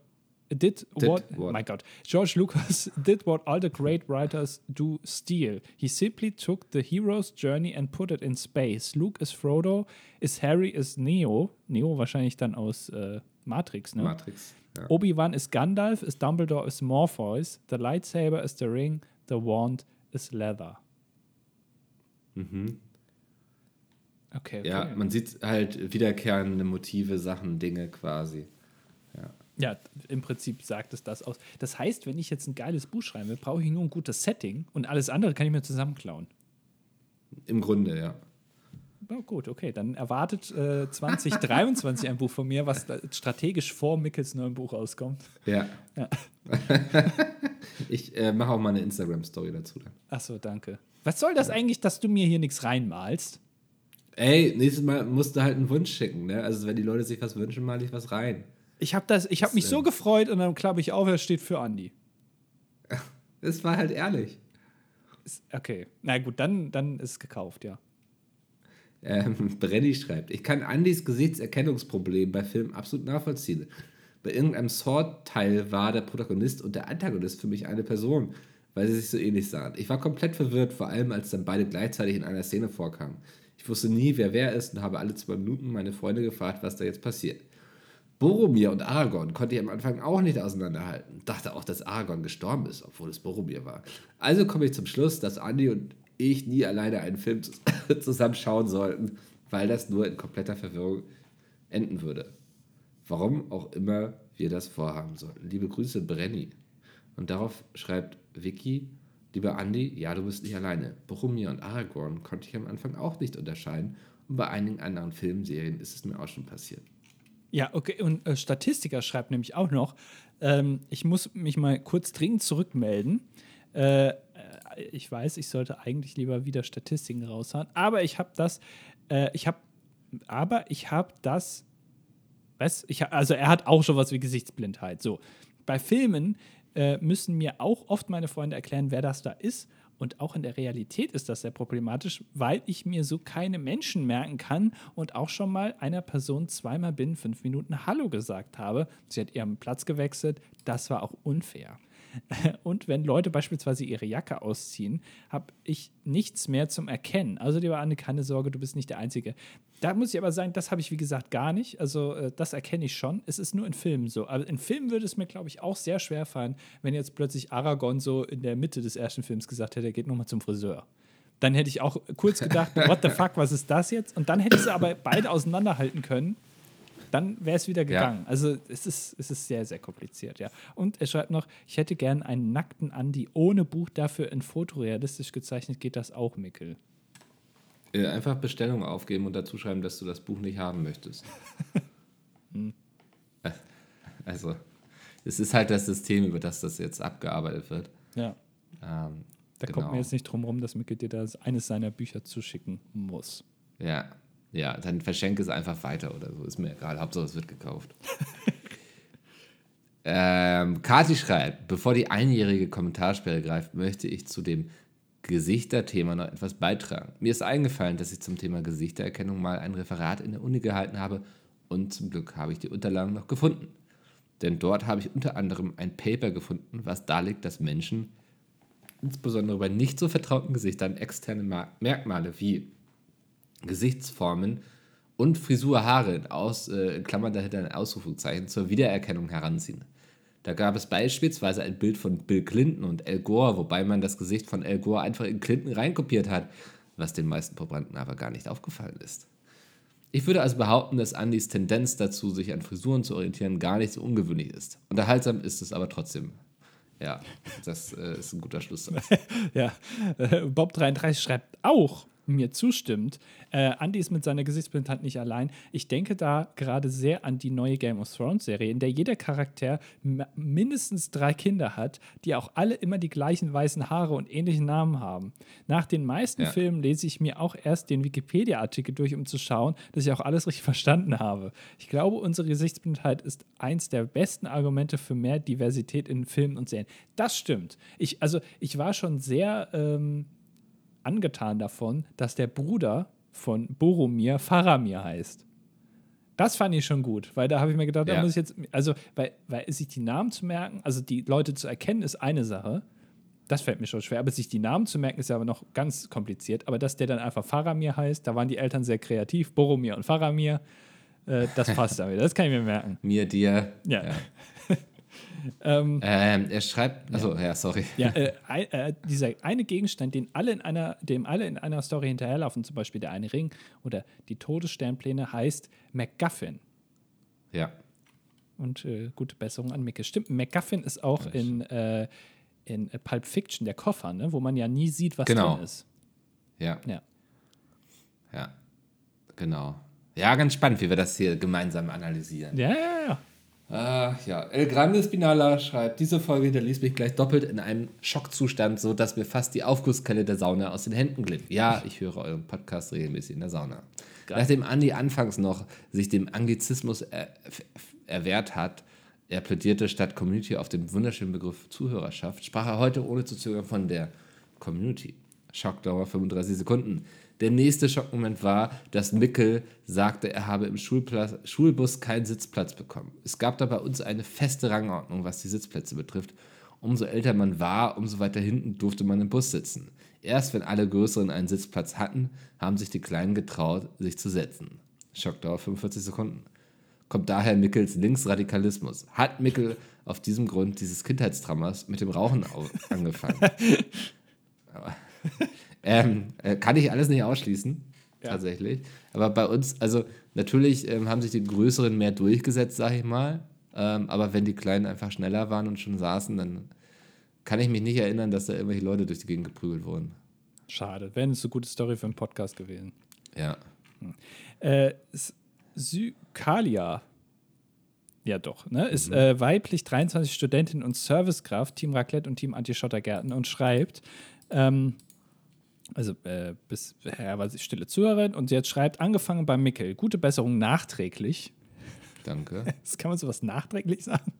did, did what, what? My God, George Lucas *laughs* did what all the great writers do steal. He simply took the hero's journey and put it in space. Luke is Frodo, is Harry is Neo. Neo wahrscheinlich dann aus äh, Matrix, ne?
Matrix.
Ja. Obi-Wan ist Gandalf, ist Dumbledore ist Morpheus, the Lightsaber is the Ring, the Wand is Leather.
Mhm.
Okay, okay.
Ja, man sieht halt wiederkehrende Motive, Sachen, Dinge quasi. Ja.
Ja, im Prinzip sagt es das aus. Das heißt, wenn ich jetzt ein geiles Buch schreiben will, brauche ich nur ein gutes Setting und alles andere kann ich mir zusammenklauen.
Im Grunde, ja.
Oh, gut, okay. Dann erwartet äh, *laughs* 2023 ein Buch von mir, was strategisch vor Mickels neuem Buch rauskommt.
Ja. ja. *laughs* ich äh, mache auch mal eine Instagram-Story dazu dann.
Achso, danke. Was soll das eigentlich, dass du mir hier nichts reinmalst?
Ey, nächstes Mal musst du halt einen Wunsch schicken, ne? Also wenn die Leute sich was wünschen, mal ich was rein.
Ich habe hab mich so äh, gefreut und dann klappe ich auf, er steht für Andi. *laughs*
Es war halt ehrlich.
Okay, na gut, dann, dann ist es gekauft, ja.
Ähm, *laughs* Brenny schreibt, ich kann Andys Gesichtserkennungsproblem bei Filmen absolut nachvollziehen. Bei irgendeinem Sword-Teil war der Protagonist und der Antagonist für mich eine Person, weil sie sich so ähnlich sahen. Ich war komplett verwirrt, vor allem als dann beide gleichzeitig in einer Szene vorkamen. Ich wusste nie, wer wer ist und habe alle zwei Minuten meine Freunde gefragt, was da jetzt passiert. Boromir und Aragorn konnte ich am Anfang auch nicht auseinanderhalten. Dachte auch, dass Aragorn gestorben ist, obwohl es Boromir war. Also komme ich zum Schluss, dass Andy und ich nie alleine einen Film *laughs* zusammen schauen sollten, weil das nur in kompletter Verwirrung enden würde. Warum auch immer wir das vorhaben sollten. Liebe Grüße, Brenny. Und darauf schreibt Vicky, lieber Andy, ja, du bist nicht alleine. Boromir und Aragorn konnte ich am Anfang auch nicht unterscheiden und bei einigen anderen Filmserien ist es mir auch schon passiert.
Ja, okay, und äh, Statistiker schreibt nämlich auch noch, ähm, ich muss mich mal kurz dringend zurückmelden. Äh, ich weiß, ich sollte eigentlich lieber wieder Statistiken raushauen, aber ich habe das, äh, ich habe, aber ich habe das, was, ich, also er hat auch schon was wie Gesichtsblindheit. So, bei Filmen äh, müssen mir auch oft meine Freunde erklären, wer das da ist. Und auch in der Realität ist das sehr problematisch, weil ich mir so keine Menschen merken kann und auch schon mal einer Person zweimal binnen fünf Minuten Hallo gesagt habe. Sie hat ihren Platz gewechselt. Das war auch unfair. *laughs* Und wenn Leute beispielsweise ihre Jacke ausziehen, habe ich nichts mehr zum Erkennen. Also, lieber Anne, keine Sorge, du bist nicht der Einzige. Da muss ich aber sagen, das habe ich wie gesagt gar nicht. Also, äh, das erkenne ich schon. Es ist nur in Filmen so. Aber in Filmen würde es mir, glaube ich, auch sehr schwer fallen, wenn jetzt plötzlich Aragorn so in der Mitte des ersten Films gesagt hätte, er geht nochmal zum Friseur. Dann hätte ich auch kurz gedacht, *laughs* what the fuck, was ist das jetzt? Und dann hätte ich sie aber beide auseinanderhalten können dann wäre es wieder gegangen. Ja. Also es ist, es ist sehr, sehr kompliziert, ja. Und er schreibt noch, ich hätte gern einen nackten Andi ohne Buch, dafür in Fotorealistisch gezeichnet, geht das auch, Mickel?
Äh, einfach Bestellung aufgeben und dazu schreiben, dass du das Buch nicht haben möchtest. *laughs* hm. *laughs* Also, es ist halt das System, über das das jetzt abgearbeitet wird.
Ja. Ähm, da genau. kommt mir jetzt nicht drum rum, dass Mickel dir das eines seiner Bücher zuschicken muss.
Ja, ja, dann verschenke es einfach weiter oder so. Ist mir egal. Hauptsache, es wird gekauft. *laughs* ähm, Kati schreibt, bevor die einjährige Kommentarsperre greift, möchte ich zu dem Gesichterthema noch etwas beitragen. Mir ist eingefallen, dass ich zum Thema Gesichtererkennung mal ein Referat in der Uni gehalten habe und zum Glück habe ich die Unterlagen noch gefunden. Denn dort habe ich unter anderem ein Paper gefunden, was darlegt, dass Menschen, insbesondere bei nicht so vertrauten Gesichtern, externe Merkmale wie Gesichtsformen und Frisur, Haare, in, Aus, äh, in Klammern dahinter ein Ausrufungszeichen, zur Wiedererkennung heranziehen. Da gab es beispielsweise ein Bild von Bill Clinton und Al Gore, wobei man das Gesicht von Al Gore einfach in Clinton reinkopiert hat, was den meisten Probanden aber gar nicht aufgefallen ist. Ich würde also behaupten, dass Andys Tendenz dazu, sich an Frisuren zu orientieren, gar nicht so ungewöhnlich ist. Unterhaltsam ist es aber trotzdem. Ja, das äh, ist ein guter Schlusssatz. *laughs*
ja, äh, Bob33 schreibt auch, mir zustimmt. Äh, Andy ist mit seiner Gesichtsblindheit nicht allein. Ich denke da gerade sehr an die neue Game of Thrones Serie, in der jeder Charakter mindestens drei Kinder hat, die auch alle immer die gleichen weißen Haare und ähnlichen Namen haben. Nach den meisten ja. Filmen lese ich mir auch erst den Wikipedia-Artikel durch, um zu schauen, dass ich auch alles richtig *laughs* verstanden habe. Ich glaube, unsere Gesichtsblindheit ist eins der besten Argumente für mehr Diversität in Filmen und Serien. Das stimmt. Ich, also, ich war schon sehr. Ähm, angetan davon, dass der Bruder von Boromir Faramir heißt. Das fand ich schon gut, weil da habe ich mir gedacht, ja. da muss ich jetzt, also, weil, weil sich die Namen zu merken, also die Leute zu erkennen, ist eine Sache. Das fällt mir schon schwer, aber sich die Namen zu merken, ist ja aber noch ganz kompliziert. Aber dass der dann einfach Faramir heißt, da waren die Eltern sehr kreativ, Boromir und Faramir, äh, das passt damit, das kann ich mir merken.
Mir, dir.
Ja. ja.
Ähm, ähm, er schreibt, also ja, ja sorry.
Ja, äh, *laughs* äh, dieser eine Gegenstand, den alle in einer, dem alle in einer Story hinterherlaufen, zum Beispiel der eine Ring oder die Todessternpläne, heißt MacGuffin.
Ja.
Und äh, gute Besserung an Micke. Stimmt, MacGuffin ist auch ja, in, äh, in Pulp Fiction der Koffer, ne? wo man ja nie sieht, was
genau.
drin ist.
Ja.
Ja.
Ja. Genau. Ja, ganz spannend, wie wir das hier gemeinsam analysieren.
Ja, ja, ja.
Ah, ja. El Grande Spinala schreibt, diese Folge hinterließ mich gleich doppelt in einem Schockzustand, so dass mir fast die Aufgusskelle der Sauna aus den Händen glitt. Ja, ich höre euren Podcast regelmäßig in der Sauna. Geil. Nachdem Andi anfangs noch sich dem Anglizismus er, erwehrt hat, er plädierte statt Community auf den wunderschönen Begriff Zuhörerschaft, sprach er heute ohne zu zögern von der Community. Schockdauer 35 Sekunden. Der nächste Schockmoment war, dass Mickel sagte, er habe im Schulplatz, Schulbus keinen Sitzplatz bekommen. Es gab da bei uns eine feste Rangordnung, was die Sitzplätze betrifft. Umso älter man war, umso weiter hinten durfte man im Bus sitzen. Erst wenn alle Größeren einen Sitzplatz hatten, haben sich die Kleinen getraut, sich zu setzen. Schockdauer 45 Sekunden. Kommt daher Mickels Linksradikalismus. Hat Mickel auf diesem Grund dieses Kindheitstramas mit dem Rauchen angefangen? *laughs* Ähm, äh, kann ich alles nicht ausschließen, ja. tatsächlich. Aber bei uns, also natürlich ähm, haben sich die Größeren mehr durchgesetzt, sag ich mal. Ähm, aber wenn die Kleinen einfach schneller waren und schon saßen, dann kann ich mich nicht erinnern, dass da irgendwelche Leute durch die Gegend geprügelt wurden.
Schade. Wäre eine so gute Story für einen Podcast gewesen.
Ja.
Hm. Äh, Sykalia ja, doch. Ne? Ist mhm. äh, weiblich, 23 Studentin und Servicekraft, Team Raclette und Team Anti-Schottergärten und schreibt, ähm, also äh, bisher war sie stille Zuhörerin und sie hat schreibt, angefangen bei Mickel, gute Besserung nachträglich.
Danke. *laughs*
Das kann man sowas nachträglich sagen?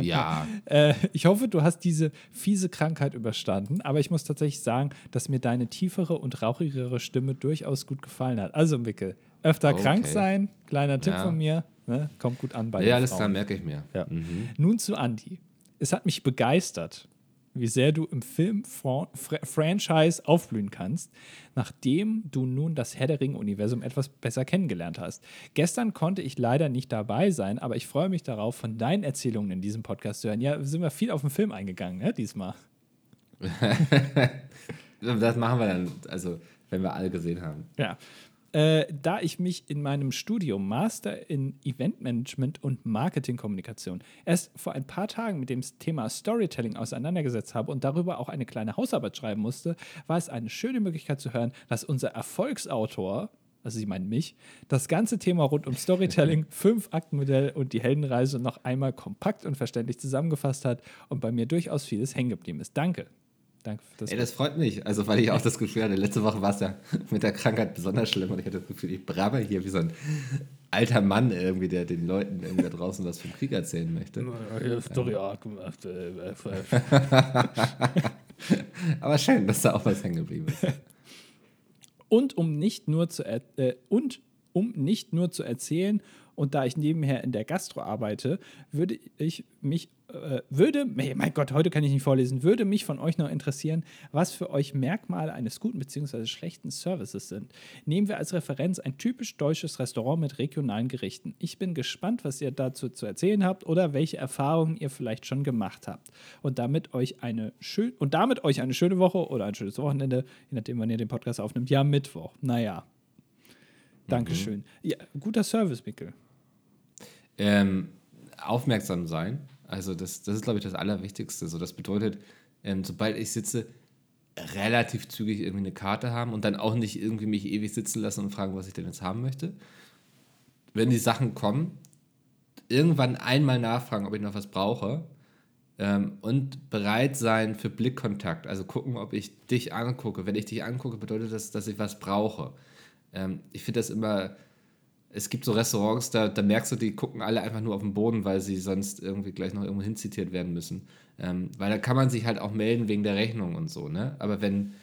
Ja. *laughs*
äh, ich hoffe, du hast diese fiese Krankheit überstanden, aber ich muss tatsächlich sagen, dass mir deine tiefere und rauchigere Stimme durchaus gut gefallen hat. Also, Mickel, öfter okay. krank sein, kleiner Tipp ja. von mir, ne? kommt gut an bei
Ja, alles klar, merke ich mir.
Ja. Mhm. Nun zu Andi. Es hat mich begeistert, wie sehr du im Film-Franchise aufblühen kannst, nachdem du nun das Herr der Ring-Universum etwas besser kennengelernt hast. Gestern konnte ich leider nicht dabei sein, aber ich freue mich darauf, von deinen Erzählungen in diesem Podcast zu hören. Ja, sind wir viel auf den Film eingegangen, ne, diesmal. *laughs*
das machen wir dann, also wenn wir alle gesehen haben.
Ja. Äh, da ich mich in meinem Studium Master in Eventmanagement und Marketingkommunikation erst vor ein paar Tagen mit dem Thema Storytelling auseinandergesetzt habe und darüber auch eine kleine Hausarbeit schreiben musste, war es eine schöne Möglichkeit zu hören, dass unser Erfolgsautor also sie meinen mich, das ganze Thema rund um Storytelling, *laughs* Fünf-Akten-Modell und die Heldenreise noch einmal kompakt und verständlich zusammengefasst hat und bei mir durchaus vieles hängen geblieben ist. Danke. Danke
für das. Ey, das freut mich. Also, weil ich auch das Gefühl hatte, letzte Woche war es ja *laughs* mit der Krankheit besonders schlimm und ich hatte das Gefühl, ich brabe hier wie so ein alter Mann irgendwie, der den Leuten irgendwie da draußen was vom Krieg erzählen möchte.
Story Art gemacht. *laughs*
Aber schön, dass da auch was hängen geblieben ist.
Und um nicht nur zu er äh, und um nicht nur zu erzählen und da ich nebenher in der Gastro arbeite, würde ich mich äh, würde, mein Gott, heute kann ich nicht vorlesen, würde mich von euch noch interessieren, was für euch Merkmale eines guten bzw. schlechten Services sind. Nehmen wir als Referenz ein typisch deutsches Restaurant mit regionalen Gerichten. Ich bin gespannt, was ihr dazu zu erzählen habt oder welche Erfahrungen ihr vielleicht schon gemacht habt. Und damit euch eine schön und damit euch eine schöne Woche oder ein schönes Wochenende, je nachdem, wann ihr den Podcast aufnimmt, ja, Mittwoch. Naja. Dankeschön. Mhm. Ja, guter Service, Mikkel.
Ähm, aufmerksam sein also das, das ist, glaube ich, das Allerwichtigste. So, das bedeutet, ähm, sobald ich sitze, relativ zügig irgendwie eine Karte haben und dann auch nicht irgendwie mich ewig sitzen lassen und fragen, was ich denn jetzt haben möchte. Wenn die Sachen kommen, irgendwann einmal nachfragen, ob ich noch was brauche ähm, und bereit sein für Blickkontakt. Also gucken, ob ich dich angucke. Wenn ich dich angucke, bedeutet das, dass ich was brauche. Ähm, ich finde das immer es gibt so Restaurants, da, da merkst du, die gucken alle einfach nur auf den Boden, weil sie sonst irgendwie gleich noch irgendwo hinzitiert werden müssen. Ähm, weil da kann man sich halt auch melden wegen der Rechnung und so, ne? Aber wenn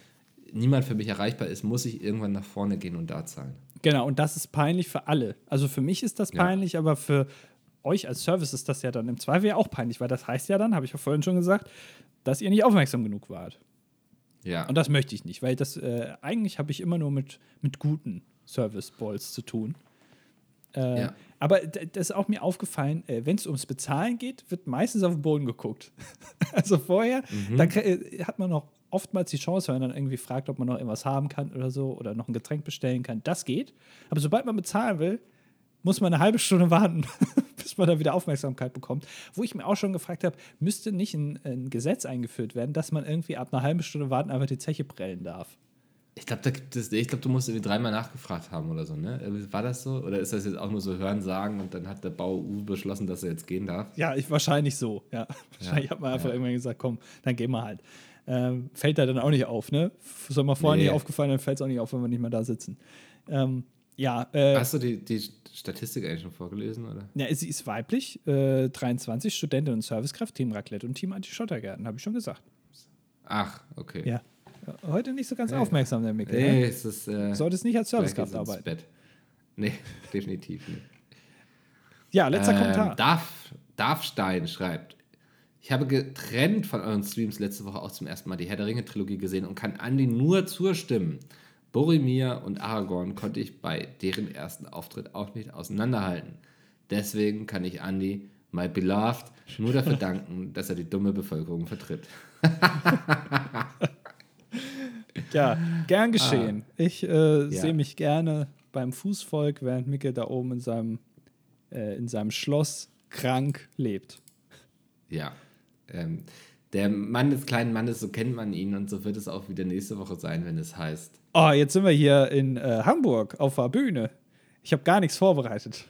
niemand für mich erreichbar ist, muss ich irgendwann nach vorne gehen und da zahlen.
Genau, und das ist peinlich für alle. Also für mich ist das peinlich, ja. aber für euch als Service ist das ja dann im Zweifel ja auch peinlich, weil das heißt ja dann, habe ich ja vorhin schon gesagt, dass ihr nicht aufmerksam genug wart. Ja. Und das möchte ich nicht, weil das äh, eigentlich habe ich immer nur mit, mit guten Service Balls zu tun. Äh, ja. Aber das ist auch mir aufgefallen, äh, wenn es ums Bezahlen geht, wird meistens auf den Boden geguckt. *laughs* also vorher, mhm. da äh, hat man noch oftmals die Chance, wenn man dann irgendwie fragt, ob man noch irgendwas haben kann oder so oder noch ein Getränk bestellen kann. Das geht. Aber sobald man bezahlen will, muss man eine halbe Stunde warten, *laughs* bis man da wieder Aufmerksamkeit bekommt. Wo ich mir auch schon gefragt habe, müsste nicht ein, ein Gesetz eingeführt werden, dass man irgendwie ab einer halben Stunde warten einfach die Zeche prellen darf.
Ich glaube, da gibt es, ich glaube, du musst irgendwie dreimal nachgefragt haben oder so, ne? War das so? Oder ist das jetzt auch nur so Hören sagen und dann hat der Bau U beschlossen, dass er jetzt gehen darf?
Ja, ich, wahrscheinlich so, ja. Wahrscheinlich ja, hat man einfach ja. irgendwann gesagt, komm, dann gehen wir halt. Ähm, fällt da dann auch nicht auf, ne? Ist mal vorher nee. nicht aufgefallen, dann fällt es auch nicht auf, wenn wir nicht mehr da sitzen. Ähm, ja.
Äh, Hast du die, die Statistik eigentlich schon vorgelesen, oder?
Ja, sie ist weiblich, äh, 23, Studentin und Servicekraft, Team Raclette und Team Anti-Schottergärten, habe ich schon gesagt.
Ach, okay.
Ja. Heute nicht so ganz aufmerksam, der Mikkel.
Nee, ne? es ist. Äh,
Solltest nicht als Servicekraft arbeiten.
Bett. Nee, *laughs* definitiv nicht.
Ja, letzter ähm, Kommentar.
Darf, Darfstein schreibt: Ich habe getrennt von euren Streams letzte Woche auch zum ersten Mal die Herr der Ringe-Trilogie gesehen und kann Andi nur zustimmen. Boromir und Aragorn konnte ich bei deren ersten Auftritt auch nicht auseinanderhalten. Deswegen kann ich Andy, my beloved, nur dafür *laughs* danken, dass er die dumme Bevölkerung vertritt. *laughs*
Ja, gern ah. geschehen. Ah, ich äh, ja. sehe mich gerne beim Fußvolk, während Micke da oben in seinem, äh, in seinem Schloss krank lebt.
Ja. Ähm, der Mann des kleinen Mannes, so kennt man ihn und so wird es auch wieder nächste Woche sein, wenn es heißt.
Oh, jetzt sind wir hier in äh, Hamburg auf der Bühne. Ich habe gar nichts vorbereitet.